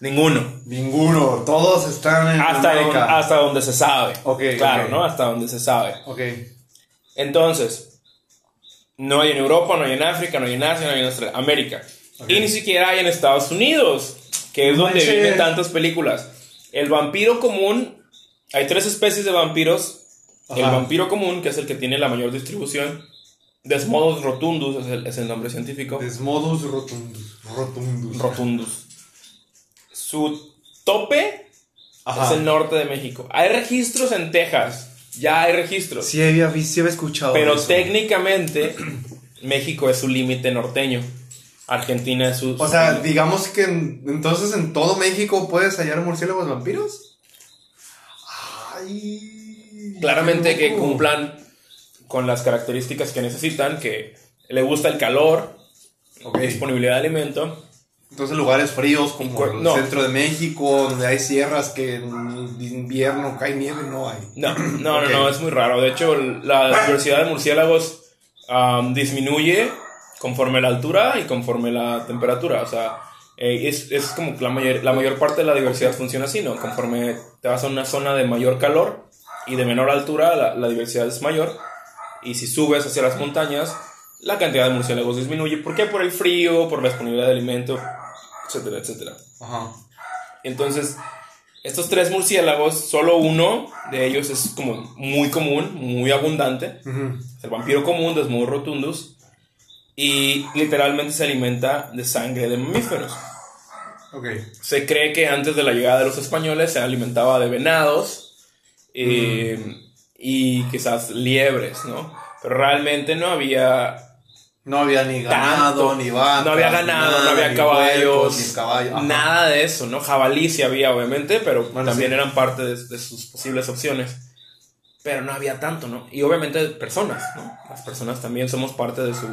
Ninguno. Ninguno, todos están en Hasta, América. donde, hasta donde se sabe. Ok, Claro. ¿no? Hasta donde se sabe. Ok. Entonces, no hay en Europa, no hay en África, no hay en Asia, no hay en Australia. América. Y ni siquiera hay en Estados Unidos, que es donde viven tantas películas. El vampiro común, hay tres especies de vampiros. El vampiro común, que es el que tiene la mayor distribución. Desmodus rotundus es el, es el nombre científico. Desmodus rotundus. Rotundus. Rotundus. Su tope Ajá. es el norte de México. Hay registros en Texas. Ya hay registros. Sí había, sí había escuchado pero eso. técnicamente (clears throat) México es su límite norteño. Argentina es su... O sea, digamos que en- entonces en todo México puedes hallar murciélagos vampiros. Ay. Claramente que cumplan con las características que necesitan, que le gusta el calor, Ok. disponibilidad de alimento. Entonces lugares fríos como el no. centro de México, donde hay sierras que en invierno cae nieve, no hay. No, no, no, no, es muy raro. De hecho, la diversidad de murciélagos am, disminuye conforme la altura y conforme la temperatura. O sea, Eh, es, es como que la mayor, la mayor parte de la diversidad funciona así, ¿no? Conforme te vas a una zona de mayor calor y de menor altura, la, la diversidad es mayor. Y si subes hacia las montañas, la cantidad de murciélagos disminuye. ¿Por qué? Por el frío, por la disponibilidad de alimento, etcétera, etcétera. Ajá. Entonces, estos tres murciélagos, solo uno de ellos es como muy común, muy abundante. Es el vampiro común, Desmodus rotundus. Y literalmente se alimenta de sangre de mamíferos. Ok. Se cree que antes de la llegada de los españoles se alimentaba de venados eh, y quizás liebres, ¿no? Pero realmente no había No había ni ganado, Tanto. ni vacas. no había ganado, nada, no había caballos, nada de eso, ¿no? Jabalí sí había, obviamente, pero Bueno, también sí. eran parte de, de sus posibles opciones. Pero no había tanto, ¿no? Y obviamente personas, ¿no? Las personas también somos parte de su,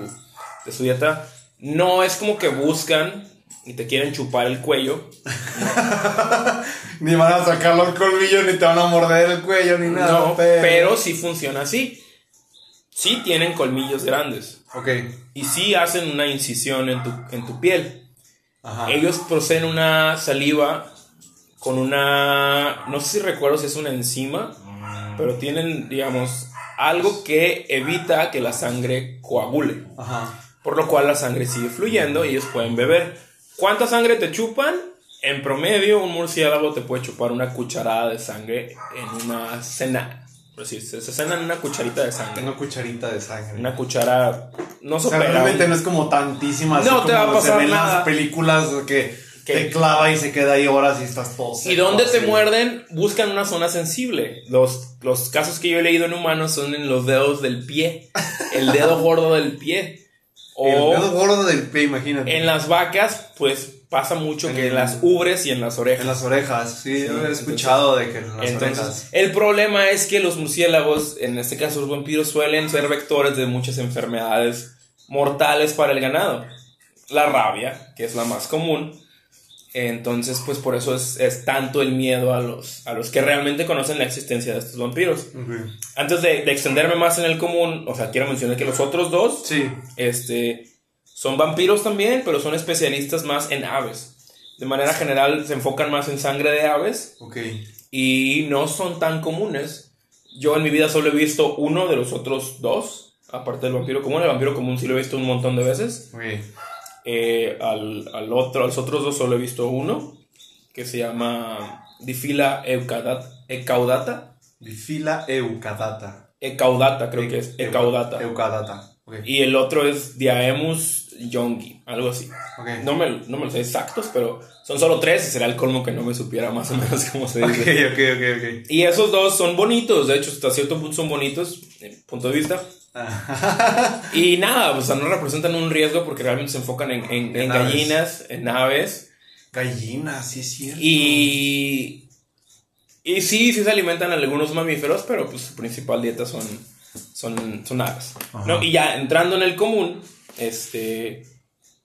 de su dieta. No es como que buscan y te quieren chupar el cuello. (laughs) Ni van a sacar los colmillos, ni te van a morder el cuello, ni nada. no, pero... sí funciona así. Sí tienen colmillos grandes. Ok. Y sí hacen una incisión en tu, en tu piel. Ajá. Ellos proceden una saliva con una. No sé si recuerdo si es una enzima, pero tienen, digamos, algo que evita que la sangre coagule. Ajá. Por lo cual la sangre sigue fluyendo y ellos pueden beber. ¿Cuánta sangre te chupan? En promedio, un murciélago te puede chupar una cucharada de sangre en una cena. Pues sí, se, se cena en una cucharita de sangre. Una cucharita de sangre. Una cuchara. No o sea, realmente no es como tantísima. No te como va a se pasar ven nada. las películas que Que- te clava y se queda ahí horas y estás todo ¿Y seco, dónde te así. muerden? Buscan una zona sensible. Los, los casos que yo he leído en humanos son en los dedos del pie. El dedo gordo del pie. El O dedo gordo del pie, imagínate. en las vacas, pues pasa mucho que En- en las ubres y en las orejas. En las orejas, sí, Sí, he escuchado de que en las Entonces, orejas. el problema es que los murciélagos, en este caso los vampiros, suelen ser vectores de muchas enfermedades mortales para el ganado. La rabia, que es la más común. Entonces, pues por eso es, es tanto el miedo a los, a los que realmente conocen la existencia de estos vampiros. Antes de, de extenderme más en el común, o sea, quiero mencionar que los otros dos Sí. este, son vampiros también, pero son especialistas más en aves. De manera general se enfocan más en sangre de aves Ok. y no son tan comunes. Yo en mi vida solo he visto uno de los otros dos, aparte del vampiro común. El vampiro común sí lo he visto un montón de veces. Ok. Eh, al, al otro, a los otros dos solo he visto uno, que se llama Difila eucaudata. Ecaudata. Bifila eucadata. Ecaudata, creo que es. Ecaudata. Eucadata. Y el otro es Diaemus jongi, algo así. Ok. No me, no me los sé exactos, pero son solo tres y será el colmo que no me supiera más o menos cómo se dice. ok, ok, Y esos dos son bonitos, de hecho, hasta cierto punto son bonitos, en punto de vista. (laughs) Y nada, o sea, no representan un riesgo porque realmente se enfocan en, en- En en aves. gallinas, en aves. Gallina, sí es cierto. Y. Y sí, sí se alimentan algunos mamíferos, pero pues su principal dieta son, son, son aves. ¿no? Y ya entrando en el común, este.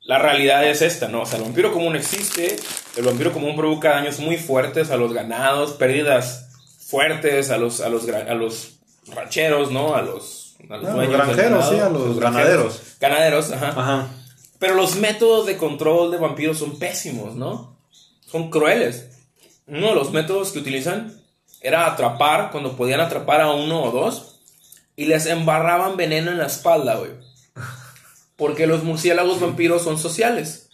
La realidad es esta, ¿no? O sea, el vampiro común existe. El vampiro común provoca daños muy fuertes a los ganados, pérdidas fuertes a los, a los, a los rancheros, ¿no? A los, a los Ah, dueños los granjeros, ganado, sí, a los granjeros. ganaderos. Ganaderos, ajá. Ajá. Pero los métodos de control de vampiros son pésimos, ¿no? Son crueles. Uno de los métodos que utilizan era atrapar, cuando podían atrapar a uno o dos, y les embarraban veneno en la espalda, güey. Porque los murciélagos vampiros son sociales.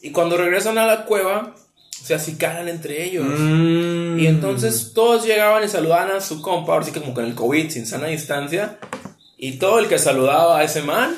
Y cuando regresan a la cueva, se acicaran entre ellos. Mm. Y entonces todos llegaban y saludaban a su compa, ahora sí que como con el COVID, sin sana distancia. Y todo el que saludaba a ese man,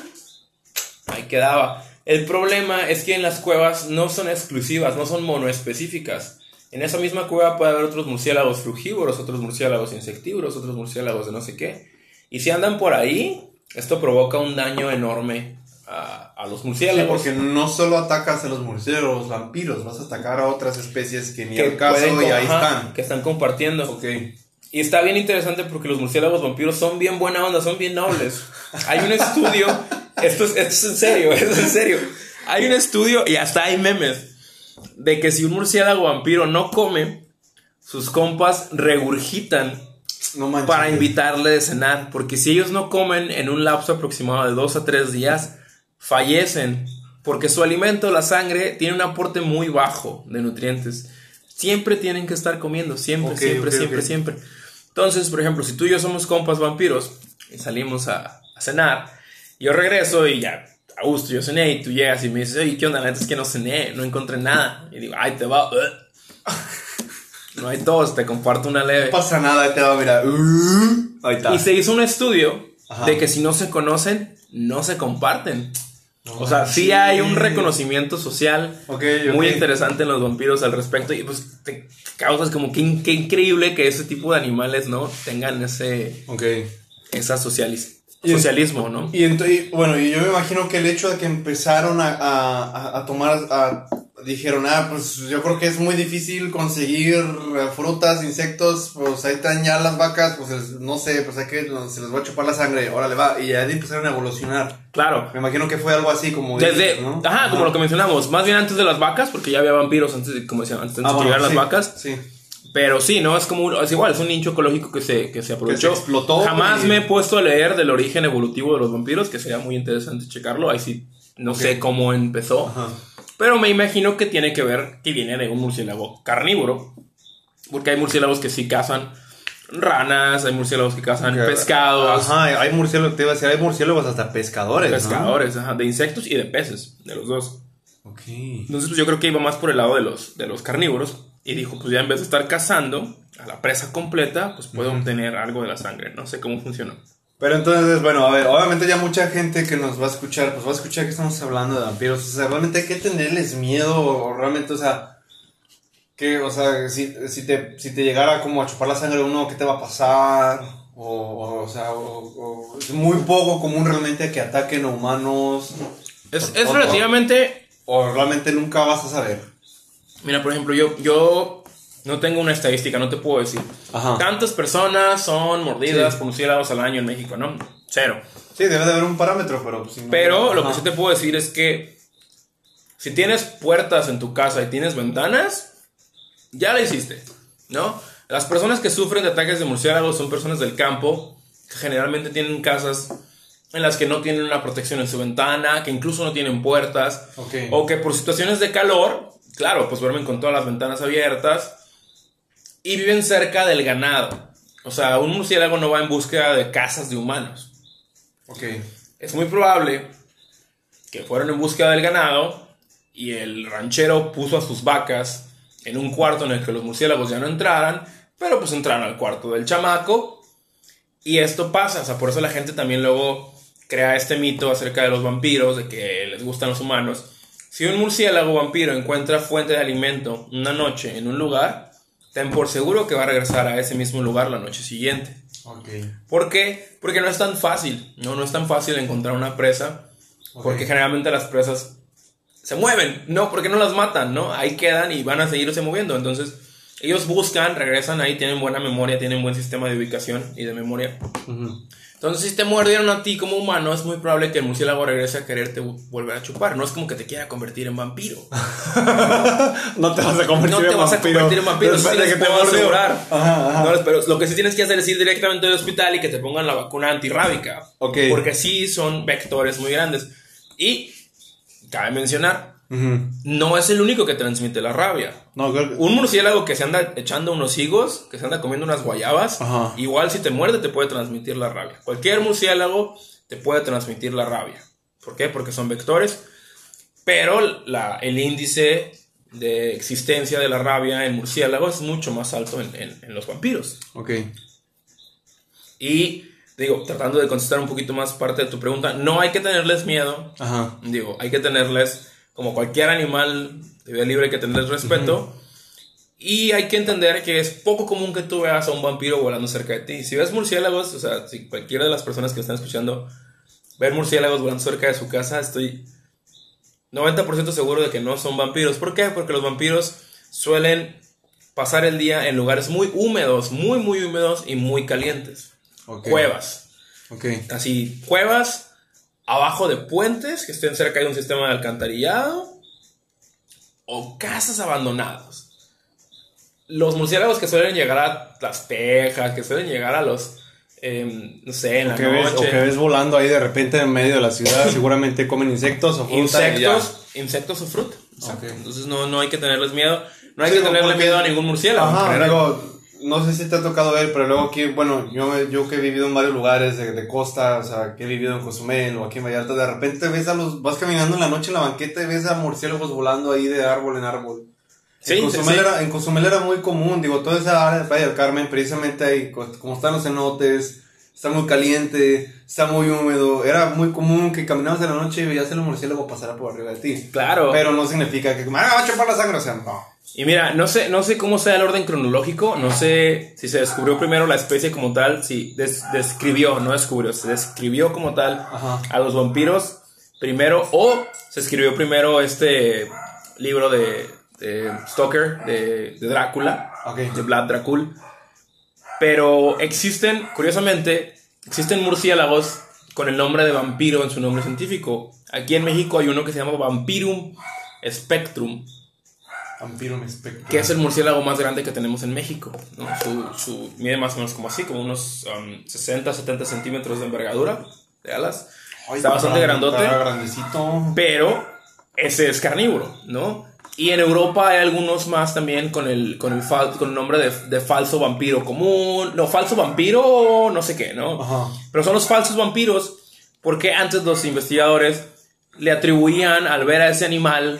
ahí quedaba. El problema es que en las cuevas no son exclusivas, no son monoespecíficas. En esa misma cueva puede haber otros murciélagos frugívoros, otros murciélagos insectívoros, otros murciélagos de no sé qué. Y si andan por ahí, esto provoca un daño enorme a, a los Sí, murciélagos. porque no solo atacas a los murciélagos, vampiros, vas a atacar a otras especies que ni que al caso pueden y ahí ajá, están. Que están compartiendo. Ok. Y está bien interesante porque los murciélagos vampiros son bien buena onda, son bien nobles. Hay un estudio, esto es, esto es en serio, (laughs) esto es en serio. Hay un estudio y hasta hay memes de que si un murciélago vampiro no come, sus compas regurgitan No manches. para invitarle de cenar. Porque si ellos no comen en un lapso aproximado de dos a tres días, fallecen Porque su alimento, la sangre, tiene un aporte muy bajo de nutrientes. Siempre tienen que estar comiendo, siempre, siempre, siempre, siempre. Entonces, por ejemplo, si tú y yo somos compas vampiros y salimos a, a cenar, yo regreso y ya, a gusto, yo cené y tú llegas y me dices, oye, ¿qué onda? La neta es que no cené, no encontré nada. Y digo, ay, te va. (laughs) No hay tos, te comparto una leve. No pasa nada, ahí te va, mira. Uh, ahí está. Y se hizo un estudio Ajá. de que si no se conocen, no se comparten. O sea, sí hay un reconocimiento social muy interesante en los vampiros al respecto y pues te causas como que, que increíble que ese tipo de animales, ¿no? Tengan ese esa socialis- Y- socialismo, ¿no? Y, y, bueno, y yo me imagino que el hecho de que empezaron a, a- a- tomar, a- dijeron, ah, pues yo creo que es muy difícil conseguir eh, frutas, insectos, pues ahí están ya las vacas, pues es- no sé, pues hay que, se les va a chupar la sangre, órale va, y ya empezaron a evolucionar. Claro. Me imagino que fue algo así como... Desde, dices, ¿no? ajá, como lo que mencionamos, más bien antes de las vacas, porque ya había vampiros antes de, como decía, antes de Ah, bueno, llegar las vacas. Sí. Pero sí, ¿no? Es como un- es igual, es un nicho ecológico que se, que se aprovechó. se explotó, Jamás y- me he puesto a leer del origen evolutivo de los vampiros, que sería muy interesante checarlo. Ahí sí, no sé cómo empezó. Ajá. Pero me imagino que tiene que ver que viene de un murciélago carnívoro. Porque hay murciélagos que sí cazan ranas, hay murciélagos que cazan pescados, Ajá, hay murciélagos, te iba a decir, hay murciélagos hasta pescadores, ¿no? pescadores, ajá, de insectos y de peces, de los dos. Ok. Entonces, pues yo creo que iba más por el lado de los, de los carnívoros. Y dijo, pues ya en vez de estar cazando a la presa completa, pues puedo obtener algo de la sangre. No sé cómo funcionó. Pero entonces, bueno, a ver, obviamente ya mucha gente que nos va a escuchar, pues va a escuchar que estamos hablando de vampiros. O sea, realmente hay que tenerles miedo, o realmente, o sea, que, o sea, si, si, te, si te llegara como a chupar la sangre uno, ¿qué te va a pasar? O, o, o sea, o, es muy poco común realmente que ataquen a humanos. Es, es relativamente... O realmente nunca vas a saber. Mira, por ejemplo, yo, yo no tengo una estadística, no te puedo decir. Ajá. Tantas personas son mordidas Sí. por murciélagos al año en México, ¿no? Cero. Sí, debe de haber un parámetro, pero... pues, si no- Pero lo que Ajá. sí te puedo decir es que si tienes puertas en tu casa y tienes ventanas, ya la hiciste, ¿no? Las personas que sufren de ataques de murciélagos son personas del campo que generalmente tienen casas en las que no tienen una protección en su ventana, que incluso no tienen puertas, Ok. o que por situaciones de calor, claro, pues duermen con todas las ventanas abiertas y viven cerca del ganado. O sea, un murciélago no va en búsqueda de casas de humanos Ok. es muy probable que fueron en búsqueda del ganado y el ranchero puso a sus vacas en un cuarto en el que los murciélagos ya no entraran, pero pues entraron al cuarto del chamaco y esto pasa, o sea, por eso la gente también luego crea este mito acerca de los vampiros, de que les gustan los humanos. Si un murciélago vampiro encuentra fuente de alimento una noche en un lugar, ten por seguro que va a regresar a ese mismo lugar la noche siguiente. Ok. ¿Por qué? Porque no es tan fácil, ¿no? No es tan fácil encontrar una presa, porque generalmente las presas se mueven, ¿no? Porque no las matan, ¿no? Ahí quedan y van a seguirse moviendo. Entonces, ellos buscan, regresan ahí, tienen buena memoria, tienen buen sistema de ubicación y de memoria. Ujú. Entonces, si te mordieron a ti como humano, es muy probable que el murciélago regrese a quererte volver a chupar. No es como que te quiera convertir en vampiro. (laughs) No te vas a convertir No te en vas a vampiro convertir en vampiro, eso sí les que te puedo mordió. asegurar. Ajá, ajá. No, pero lo que sí tienes que hacer es ir directamente al hospital y que te pongan la vacuna antirrábica. Ok. Porque sí son vectores muy grandes. Y cabe mencionar, No es el único que transmite la rabia. No, que... Un murciélago que se anda echando unos higos, que se anda comiendo unas guayabas, Ajá. igual si te muerde te puede transmitir la rabia. Cualquier murciélago te puede transmitir la rabia. ¿Por qué? Porque son vectores. Pero la, el índice de existencia de la rabia en murciélagos es mucho más alto en, en- en los vampiros. Ok. Y digo, tratando de contestar un poquito más parte de tu pregunta, no hay que tenerles miedo. Ajá. Digo, hay que tenerles, como cualquier animal de vida libre, hay que tenerles respeto. Y hay que entender que es poco común que tú veas a un vampiro volando cerca de ti. Si ves murciélagos, o sea, si cualquiera de las personas que están escuchando ver murciélagos volando cerca de su casa, estoy 90% seguro de que no son vampiros. ¿Por qué? Porque los vampiros suelen pasar el día en lugares muy húmedos, muy, muy húmedos y muy calientes. Ok. Cuevas. Ok. Así, cuevas abajo de puentes que estén cerca de un sistema de alcantarillado o casas abandonadas. Los murciélagos que suelen llegar a las tejas, que suelen llegar a los em, no sé, en la que ves, o noche. que ves volando ahí de repente en medio de la ciudad, (laughs) seguramente comen insectos o fruta insectos, insectos o fruta. Entonces no, no hay que tenerles miedo. No hay Sí, que tenerle porque- miedo a ningún murciélago. Ajá, no sé si te ha tocado ver, pero luego aquí, bueno, yo, yo que he vivido en varios lugares de, de costa, o sea, que he vivido en Cozumel o aquí en Vallarta, de repente ves a los, vas caminando en la noche en la banqueta y ves a murciélagos volando ahí de árbol en árbol. Sí, en, Cozumel sí. Era, en Cozumel era muy común, digo, toda esa área de Playa del Carmen, precisamente ahí, co- como están los cenotes, está muy caliente, está muy húmedo, era muy común que caminabas en la noche y veías el murciélago pasar por arriba de ti. Claro. Pero no significa que, ah, va a chupar la sangre, o sea, no. Y mira, no sé, no sé cómo sea el orden cronológico, no sé si se descubrió primero la especie como tal, si des- describió, no descubrió, se describió como tal Ajá. a los vampiros primero o se escribió primero este libro de, de Stoker, de, de Drácula, de Vlad Dracul. Pero existen, curiosamente, existen murciélagos con el nombre de vampiro en su nombre científico. Aquí en México hay uno que se llama Vampirum spectrum, Vampiro me espectro. que es el murciélago más grande que tenemos en México. ¿no? Su, su- mide más o menos como así, como unos um, 60, 70 centímetros de envergadura de alas. Ay, Está bastante gran- grandote. está grandecito. Pero ese es carnívoro, ¿no? Y en Europa hay algunos más también con el, con el, fal- con el nombre de, de falso vampiro común. No, falso vampiro, no sé qué, ¿no? Ajá. Pero son los falsos vampiros porque antes los investigadores le atribuían al ver a ese animal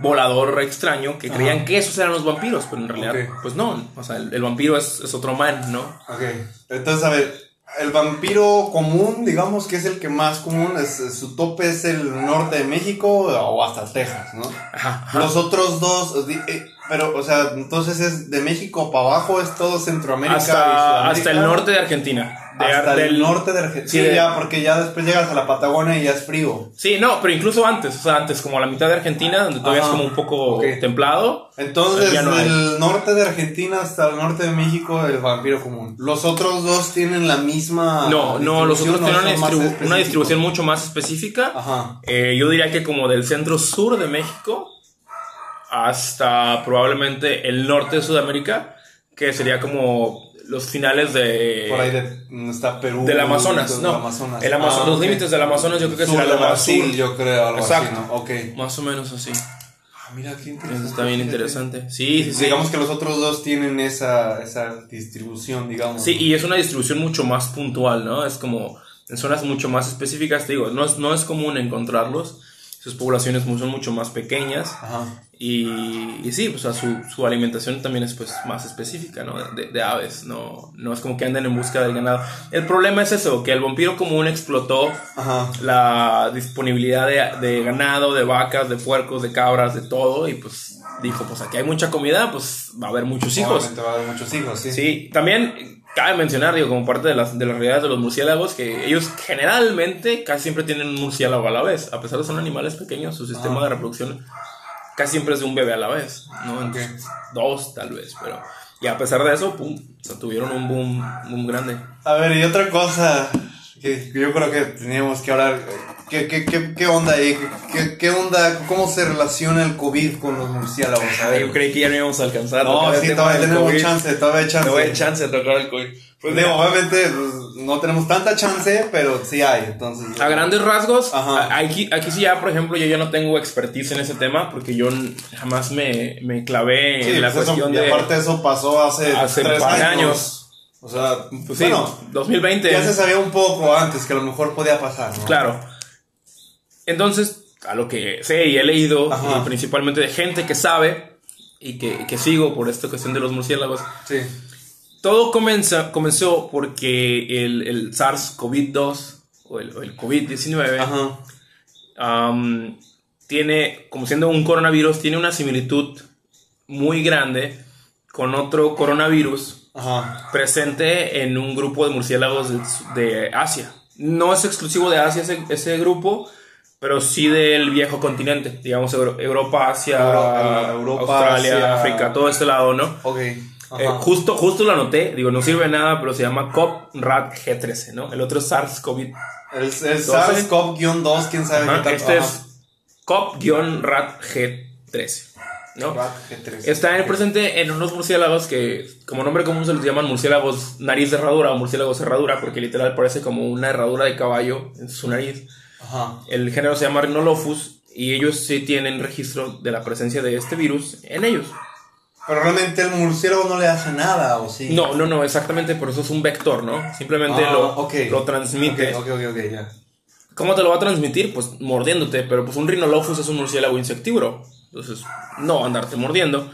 volador extraño que creían Ajá. que esos eran los vampiros, pero en realidad, pues no. O sea, el, el vampiro es, es otro man, ¿no? Ok. Entonces, a ver, el vampiro común, digamos que es el que más común, es, su tope es el norte de México o hasta Texas, ¿no? Ajá. ajá. Los otros dos, eh, pero, o sea, entonces es de México para abajo, es todo Centroamérica. hasta, el norte de Argentina. De- hasta del- el norte de Argentina. Sí, de- ya, porque ya después llegas a la Patagonia y ya es frío. Sí, no, pero incluso antes, o sea, antes como a la mitad de Argentina, donde todavía es como un poco templado. Entonces, no del norte de Argentina hasta el norte de México, el vampiro común. Los otros dos tienen la misma. No, no, los otros tienen una, distribu- una distribución mucho más específica. Ajá. Eh, yo diría que como del centro sur de México hasta probablemente el norte de Sudamérica, que sería como los finales de... Por ahí de, está Perú. del Amazonas, del no. Amazonas. El Amazo- Ah, los límites del Amazonas yo creo que Sur será lo más Brasil, sur. yo creo, algo Exacto. así, ¿no? Ok. Más o menos así. Ah, mira, qué interesante. Eso está bien interesante. Sí, sí, sí. Digamos que los otros dos tienen esa, esa distribución, digamos. Sí, y es una distribución mucho más puntual, ¿no? Es como en zonas mucho más específicas, te digo, no es, no es común encontrarlos. Sus poblaciones son mucho más pequeñas. Ajá. Y, y sí, pues, o sea, su, su alimentación también es pues más específica, ¿no? De, de aves, no, no es como que anden en busca del ganado. El problema es eso, que el vampiro común explotó Ajá. la disponibilidad de, de ganado, de vacas, de puercos, de cabras, de todo, y pues dijo, pues aquí hay mucha comida, pues va a haber muchos hijos. Va a haber muchos hijos, sí. Sí, también cabe mencionar, digo, como parte de las, de las realidades de los murciélagos, que ellos generalmente casi siempre tienen un murciélago a la vez. A pesar de que son animales pequeños, su sistema Ajá. de reproducción casi siempre es de un bebé a la vez, ¿no? Entonces, Dos, tal vez, pero... Y a pesar de eso, pum, o sea, tuvieron un boom, un boom grande. A ver, y otra cosa que yo creo que teníamos que hablar. ¿Qué, qué, qué, qué onda ahí? ¿Qué, qué onda? ¿Cómo se relaciona el COVID con los murciélagos? A ver. Yo creí que ya no íbamos a alcanzar. No, sí, todavía tenemos COVID. chance, todavía hay chance. No hay chance de tocar el COVID. Pues digo, obviamente pues, no tenemos tanta chance, pero sí hay, entonces. A grandes rasgos, Ajá. aquí, aquí sí ya, por ejemplo, yo ya no tengo expertise en ese tema porque yo jamás me, me clavé Sí, en la pues eso- cuestión y de... aparte eso pasó hace, Hace tres años. años. O sea, Pues sí, bueno, 2020. ya se sabía un poco antes que a lo mejor podía pasar, ¿no? Claro. Entonces, a lo que sé y he leído, Ajá. y principalmente de gente que sabe y que, que sigo por esta cuestión de los murciélagos, Sí. todo comenzó, comenzó porque el, el SARS-CoV-2 o el, el COVID-19 Ajá. am, tiene, como siendo un coronavirus, tiene una similitud muy grande con otro coronavirus Ajá. presente en un grupo de murciélagos de, de Asia. No es exclusivo de Asia ese, ese grupo, pero sí del viejo continente, digamos Euro- Europa, Asia, Euro- Europa, Australia, Asia. África, todo este lado, ¿no? Ok. Eh, justo, justo lo anoté, digo, no sirve de nada, pero se llama COP-RAT G13, ¿no? El otro es SARS-CoV. el el SARS-CoV-2, quién sabe Ajá, qué tal. Este Ajá. es COP-RAT G13. ¿no? Rat G3. Está en presente en unos murciélagos que, como nombre común, se les llaman murciélagos nariz de herradura o murciélagos herradura, porque literal parece como una herradura de caballo en su nariz. Ajá. El género se llama Rhinolophus y ellos sí tienen registro de la presencia de este virus en ellos. Pero realmente el murciélago no le hace nada, ¿o sí? No, no, no, exactamente por eso es un vector, ¿no? Simplemente Ah, lo, lo transmite. Ok, ok, ok, ya. ¿Cómo te lo va a transmitir? Pues mordiéndote, pero pues un Rhinolophus es un murciélago insectívoro, entonces no andarte mordiendo.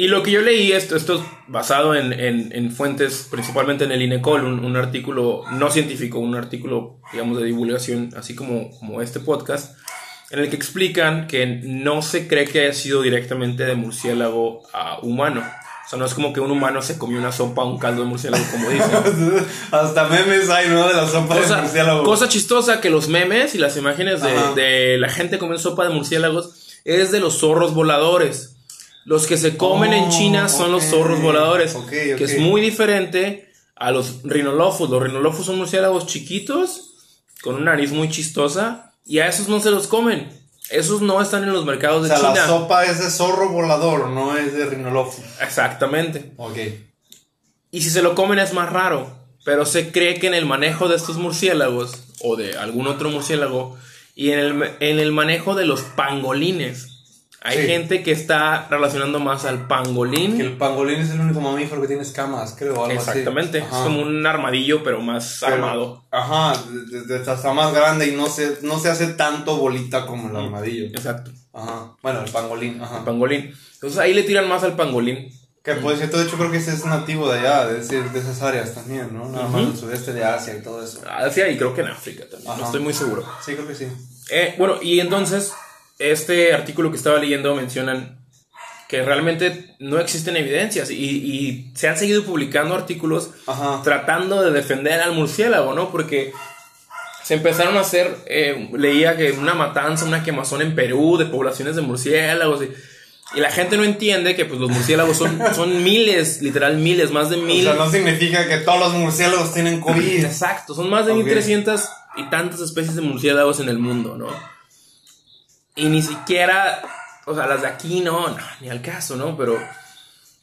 Y lo que yo leí, esto, esto es basado en, en- en fuentes, principalmente en el INECOL, un, un artículo no científico, un artículo, digamos, de divulgación, así como, como este podcast, en el que explican que no se cree que haya sido directamente de murciélago a humano. O sea, no es como que un humano se comió una sopa un caldo de murciélago, como dicen. (laughs) Hasta memes hay, ¿no? De la sopa de Cosa, murciélago. cosa chistosa que los memes y las imágenes de, de la gente comiendo sopa de murciélagos es de los zorros voladores. Los que se comen en Oh, China son los zorros voladores, que es muy diferente a los rhinolophus. Los rhinolophus son murciélagos chiquitos con una nariz muy chistosa y a esos no se los comen. Esos no están en los mercados O de sea, China. la sopa es de zorro volador, no es de rhinolophus. Exactamente. Ok. Y si se lo comen es más raro. Pero se cree que en el manejo de estos murciélagos, o de algún otro murciélago, y en el, en el manejo de los pangolines, hay Sí. gente que está relacionando más al pangolín. Que el pangolín es el único mamífero que tiene escamas, creo, algo así. Exactamente. Es como un armadillo, pero más Pero- armado. Ajá, está más grande y no se, no se hace tanto bolita como el armadillo. Exacto. Ajá. Bueno, el pangolín, ajá. El pangolín. Entonces ahí le tiran más al pangolín. Que por cierto, de hecho creo que ese es nativo de allá, de, de esas áreas también, ¿no? Nada más del sudeste de Asia y todo eso. Asia y creo que en África también. Ajá. No estoy muy seguro. Sí, creo que sí. Eh, bueno, y entonces, este artículo que estaba leyendo mencionan que realmente no existen evidencias y, y se han seguido publicando artículos Ajá. tratando de defender al murciélago, ¿no? Porque se empezaron a hacer, eh, leía que una matanza, una quemazón en Perú de poblaciones de murciélagos y, y la gente no entiende que pues los murciélagos son, (laughs) son miles, literal miles, más de O mil. sea, no significa que todos los murciélagos tienen COVID. Exacto, son más de Ok. 1300 y tantas especies de murciélagos en el mundo, ¿no? Y ni siquiera, o sea, las de aquí no, no, ni al caso, ¿no? Pero,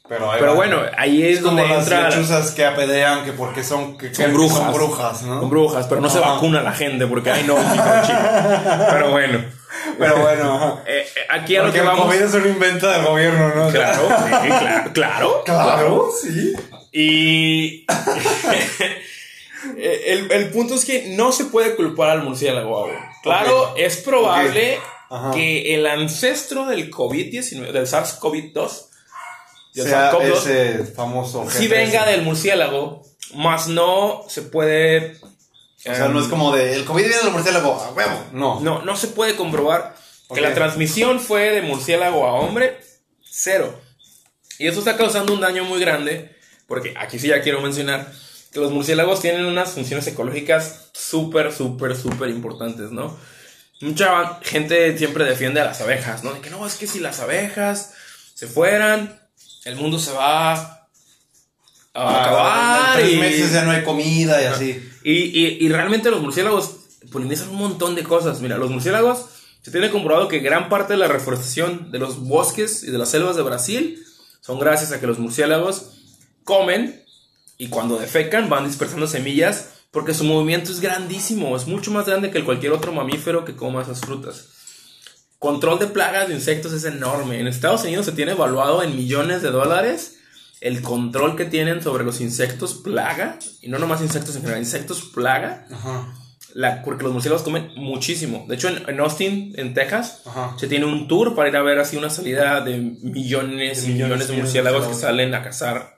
Pero, ahí pero bueno, ahí es, es como donde las entra. lechuzas que apedrean que porque son, que, Son que brujas. Son brujas, ¿no? Son brujas, pero no se Ajá. vacuna la gente porque hay no. Pero bueno, Pero bueno, eh, eh, aquí a lo Porque que el vamos. COVID es un invento del gobierno, ¿no? Claro, sí, (laughs) claro, claro, Claro, sí. Y (laughs) el, el punto es que no se puede culpar al murciélago. Claro, Ok. es probable Ok. Ajá. que el ancestro del COVID-19, del SARS-CoV-2, del sea SARS-CoV-2, ese famoso. sí G13. venga del murciélago, más no se puede... O sea, no es como de. El COVID viene del murciélago, a huevo. No. No, no se puede comprobar que la transmisión fue de murciélago a hombre, cero. Y eso está causando un daño muy grande, porque aquí sí ya quiero mencionar que los murciélagos tienen unas funciones ecológicas súper, súper, súper importantes, ¿no? Mucha gente siempre defiende a las abejas, ¿no? De que no, es que si las abejas se fueran, el mundo se va a acabar. En tres y- meses ya no hay comida y así. y, y- y realmente los murciélagos polinizan un montón de cosas. Mira, los murciélagos se tiene comprobado que gran parte de la reforestación de los bosques y de las selvas de Brasil son gracias a que los murciélagos comen y cuando defecan van dispersando semillas porque su movimiento es grandísimo, es mucho más grande que cualquier otro mamífero que coma esas frutas. Control de plagas de insectos es enorme. En Estados Unidos se tiene evaluado en millones de dólares el control que tienen sobre los insectos plaga, y no nomás insectos en general, insectos plaga, Ajá. la, porque los murciélagos comen muchísimo. De hecho, en, en Austin, en Texas, Ajá. se tiene un tour para ir a ver así una salida de millones De y millones de millones de murciélagos que salen a cazar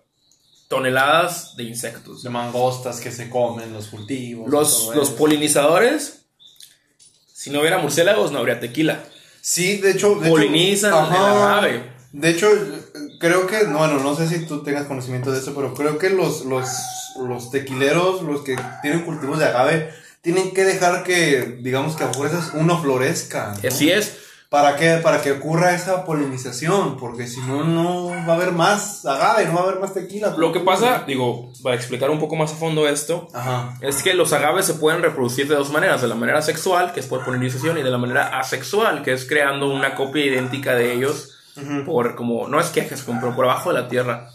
toneladas de insectos. De mangostas que se comen, los cultivos. Los, los polinizadores, si no hubiera murciélagos, no habría tequila. Sí, de hecho. De Polinizan hecho, agave. De hecho, creo que, no, bueno, no sé si tú tengas conocimiento de eso, pero creo que los, los, los tequileros, los que tienen cultivos de agave, tienen que dejar que, digamos que a fuerzas uno florezca. ¿no? Así es. ¿Para qué? Para que ocurra esa polinización, porque si no, no va a haber más agave, no va a haber más tequila. Lo que pasa, digo, para explicar un poco más a fondo esto, Ajá. es que los agaves se pueden reproducir de dos maneras, de la manera sexual, que es por polinización, y de la manera asexual, que es creando una copia idéntica de ellos por como, no es quejas, como por abajo de la tierra.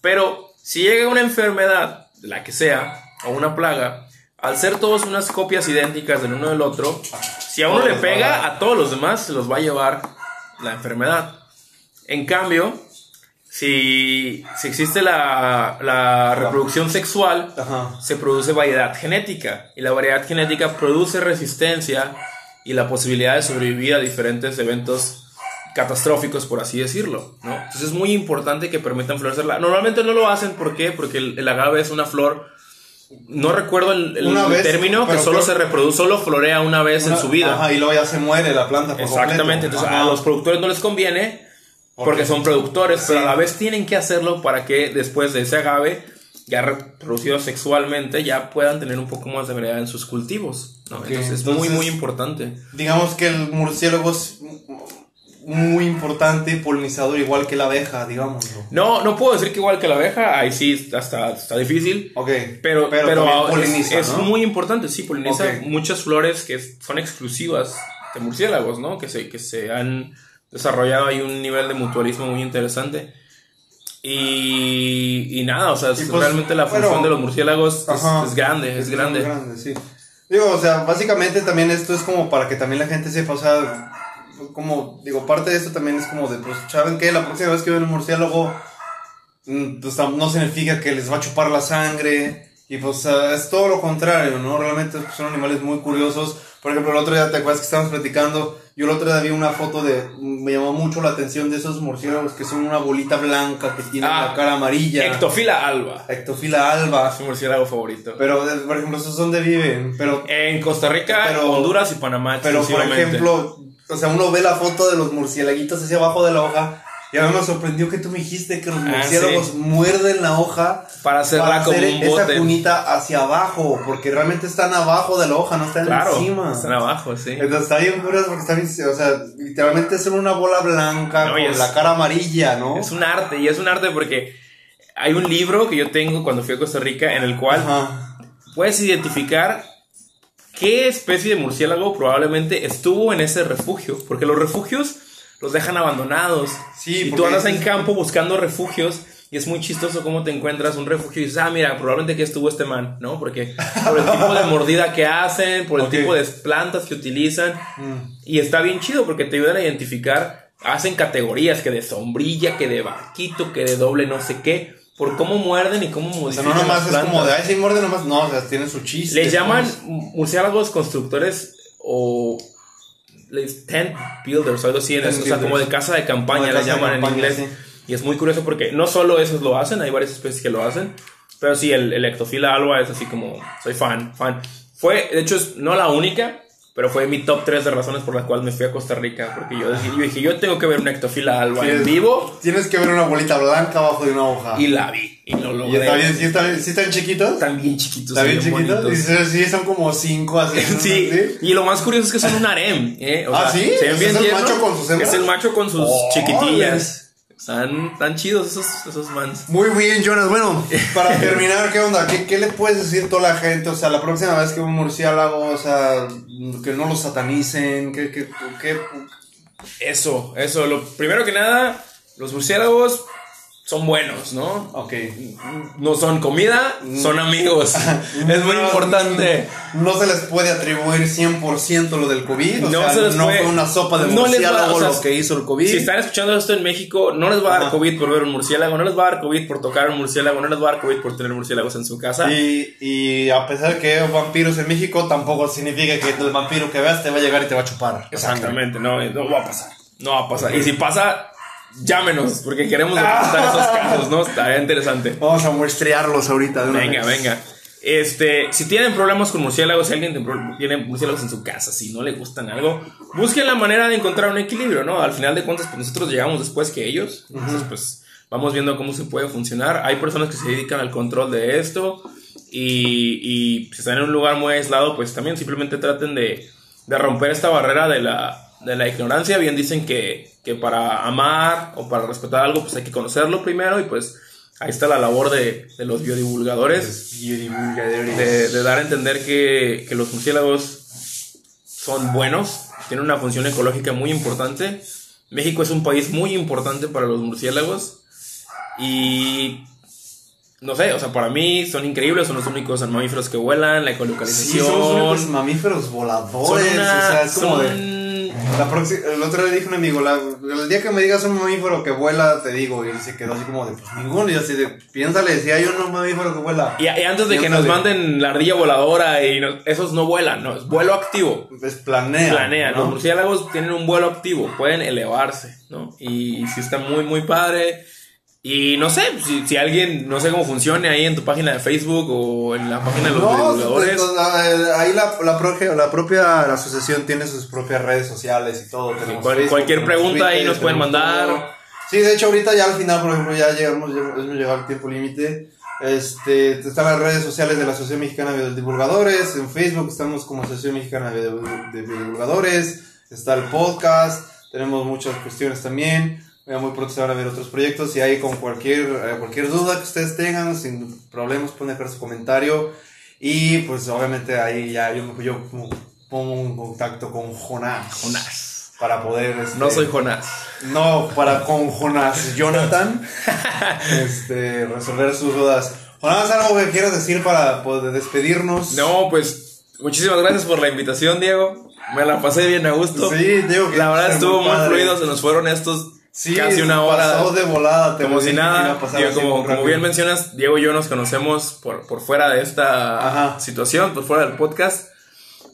Pero si llega una enfermedad, la que sea, o una plaga, al ser todos unas copias idénticas del uno del otro, si a uno le pega, a todos los demás se los va a llevar la enfermedad. En cambio, si, si existe la, la reproducción sexual, Ajá. se produce variedad genética. Y la variedad genética produce resistencia y la posibilidad de sobrevivir a diferentes eventos catastróficos, por así decirlo. ¿no? Entonces es muy importante que permitan florecerla. Normalmente no lo hacen, ¿por qué? Porque el, el agave es una flor. No recuerdo el, el Una vez, término, que solo creo- se reproduce, solo florea una vez en su vida. Ajá, y luego ya se muere la planta por Exactamente, completo. entonces Ajá. a los productores no les conviene porque son productores, pero a la vez tienen que hacerlo para que después de ese agave ya reproducido sexualmente ya puedan tener un poco más de variedad en sus cultivos. entonces es entonces- muy, muy importante. Digamos que el murciélago es muy importante polinizador igual que la abeja, digámoslo. No, no puedo decir que igual que la abeja, ahí sí hasta está difícil. Ok. Pero, pero, también es- poliniza, es, ¿no? muy importante, sí, poliniza muchas flores que es- son exclusivas de murciélagos, ¿no? Que se, que se han desarrollado ahí un nivel de mutualismo muy interesante. Y, y nada, o sea, es- pues, realmente la función bueno, de los murciélagos es, Ajá. es grande, es, grande. grande, sí. Digo, o sea, básicamente también esto es como para que también la gente sepa, o sea, como, digo, parte de esto también es como de, pues, ¿saben qué? La próxima vez que ven un murciélago, mm, pues no significa que les va a chupar la sangre, y pues es todo lo contrario, ¿no? Realmente pues, son animales muy curiosos. Por ejemplo, el otro día, ¿te acuerdas que estábamos platicando? Yo el otro día vi una foto de, me llamó mucho la atención de esos murciélagos que son una bolita blanca que tienen Ah, la cara amarilla. Ectofila alba, Ectofila alba. es mi murciélago favorito. Pero, por ejemplo, ¿esos dónde viven? Pero, en Costa Rica, pero- Honduras y Panamá. pero por ejemplo, o sea, uno ve la foto de los murciélaguitos hacia abajo de la hoja. Y a mí me sorprendió que tú me dijiste que los Ah, murciélagos sí. muerden la hoja Para hacerla hacer un esa bote. cunita hacia abajo, porque realmente están abajo de la hoja, no están Claro, encima. están abajo, sí. Entonces está bien curioso porque está bien, o sea, literalmente son una bola blanca No, con es- la cara amarilla, ¿no? Es un arte, y es un arte porque hay un libro que yo tengo cuando fui a Costa Rica en el cual Ajá. puedes identificar qué especie de murciélago probablemente estuvo en ese refugio, porque los refugios los dejan abandonados. Sí, y tú andas en campo buscando refugios y es muy chistoso cómo te encuentras un refugio y dices, ah, mira, probablemente aquí estuvo este man, ¿no? Porque por el tipo de mordida que hacen, por el tipo de plantas que utilizan. Mm. Y está bien chido porque te ayudan a identificar, hacen categorías que de sombrilla, que de barquito, que de doble no sé qué, por cómo muerden y cómo O sea, modifican no nomás es como de, ay, sí, muerde nomás. No, o sea, tienen su chiste. Les llaman murciélagos constructores o les- tent builders o algo así, en eso, o sea, como de casa de campaña Como de le casa de llaman en campaña, inglés. sí. Y es muy curioso porque no solo esos lo hacen, hay varias especies que lo hacen, pero sí, el, el Ectofila alba es así como, soy fan, fan. Fue, de hecho, es no la única, pero fue mi top 3 de razones por las cuales me fui a Costa Rica, porque yo, dije- yo dije, yo tengo que ver una Ectofila alba en es- vivo, Tienes que ver una bolita blanca abajo de una hoja. y la vi, y lo ¿Y logré. está bien, sí, está bien- sí están chiquitos? Están bien chiquitos. ¿Está y bien chiquitos? Y sí, son como cinco así. ¿no? (laughs) Sí, y lo más curioso es que son un harem. ¿eh? O ¿Ah, sea, sí? Se ven ¿Es bien el tiernos. macho con sus hembras? Es el macho con sus chiquitillas. Están tan chidos esos, esos mans. Muy bien, Jonas. Bueno, (laughs) para terminar, ¿qué onda? ¿Qué, ¿Qué le puedes decir a toda la gente? O sea, la próxima vez que un murciélago, o sea, que no lo satanicen, que, que, que Eso, eso. Lo primero que nada, los murciélagos son buenos, ¿no? Ok. No son comida, son amigos. (laughs) es muy No, importante. No se les puede atribuir 100% lo del COVID. O No sea, se les no puede- fue una sopa de no murciélago o sea, lo que hizo el COVID. Si están escuchando esto en México, no les va a dar Ajá. COVID por ver un murciélago, no les va a dar COVID por tocar un murciélago, no les va a dar COVID por tener murciélagos en su casa. Y, y a pesar que hay vampiros en México, tampoco significa que el vampiro que veas te va a llegar y te va a chupar. Exactamente, no, no va a pasar. No va a pasar. Y si pasa, llámenos, porque queremos documentar esos casos, ¿no? Estaría interesante. Vamos a muestrearlos ahorita. de una Venga, vez. venga. Este, si tienen problemas con murciélagos, si alguien tiene- murciélagos en su casa, si no le gustan algo, busquen la manera de encontrar un equilibrio, ¿no? Al final de cuentas, pues nosotros llegamos después que ellos, entonces pues vamos viendo cómo se puede funcionar. Hay personas que se dedican al control de esto y, y si están en un lugar muy aislado, pues también simplemente traten de, de romper esta barrera de la, de la ignorancia. Bien dicen que, que para amar o para respetar algo, pues hay que conocerlo primero y pues ahí está la labor de, de los biodivulgadores de, de dar a entender que, que los murciélagos son buenos, tienen una función ecológica muy importante México es un país muy importante para los murciélagos y no sé, o sea, para mí son increíbles, son los únicos mamíferos que vuelan, la ecolocalización. Sí, son los únicos mamíferos voladores. una- o sea, es como son- de. La próxima- el otro día le dije a un amigo, la- el día que me digas un mamífero que vuela, te digo, y él se quedó así como de, pues ninguno, y yo así de, piénsale, si hay un mamífero que vuela, Y, y antes de Y que nos de- manden la ardilla voladora y no- esos no vuelan, no, es vuelo activo. pues planea. Planean, ¿no? los murciélagos tienen un vuelo activo, pueden elevarse, ¿no? Y, sí está muy, muy padre. Y no sé, si, si alguien, no sé cómo funcione ahí en tu página de Facebook o en la página de los No, divulgadores. pues, eh, ahí la, la, proje- la propia la asociación tiene sus propias redes sociales y todo. cual- Facebook, cualquier pregunta ahí nos pueden mandar. Sí, de hecho ahorita ya al final, por ejemplo, ya llegamos, hemos llegado al tiempo límite. Este, están las redes sociales de la Asociación Mexicana de Divulgadores. En Facebook estamos como Asociación Mexicana de, de Divulgadores. Está el podcast. Tenemos muchas cuestiones también. Ya muy pronto se van a ver otros proyectos. Y ahí con cualquier, eh, cualquier duda que ustedes tengan, sin problemas, pueden dejar su comentario. Y pues obviamente ahí ya yo, yo pongo un contacto con Jonás. Jonás. Para poder... este, No soy Jonás. no, para con Jonás (laughs) Jonathan (laughs) este, resolver sus dudas. Jonás, ¿algo que quieras decir para poder despedirnos? No, pues muchísimas gracias por la invitación, Diego. Me la pasé bien a gusto. Sí, que La verdad estuvo muy padre. fluido, se nos fueron estos Sí, casi una hora. De volada, te como si nada. Digo, como, como bien mencionas, Diego y yo nos conocemos por, por fuera de esta Ajá. situación, por fuera del podcast.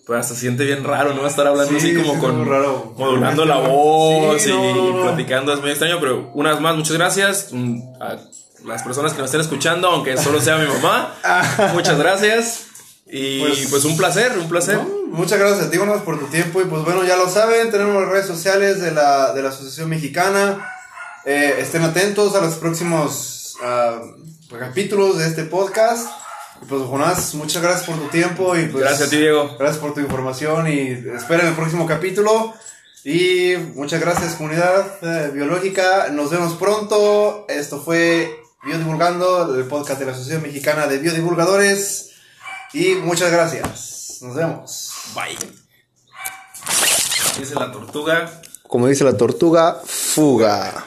Pues hasta se siente bien raro, ¿no? Estar hablando Sí, así como sí, con. raro. Modulando la (laughs) voz Sí, y, no, no. platicando es muy extraño, pero una vez más, muchas gracias. mm, A las personas que nos estén escuchando, aunque solo sea mi mamá, (laughs) muchas gracias. Y Pues- pues, un placer, un placer. No, muchas gracias a ti, Jonás, por tu tiempo. Y pues bueno, ya lo saben, tenemos las redes sociales de la, de la Asociación Mexicana. Eh, estén atentos a los próximos ah, capítulos de este podcast. Y pues Jonás, muchas gracias por tu tiempo. Y pues, Gracias a ti, Diego. Gracias por tu información y esperen el próximo capítulo. Y muchas gracias, comunidad eh, biológica. Nos vemos pronto. Esto fue Biodivulgando, el podcast de la Asociación Mexicana de Biodivulgadores. Y muchas gracias. Nos vemos. Bye. Dice la tortuga. Como dice la tortuga, fuga.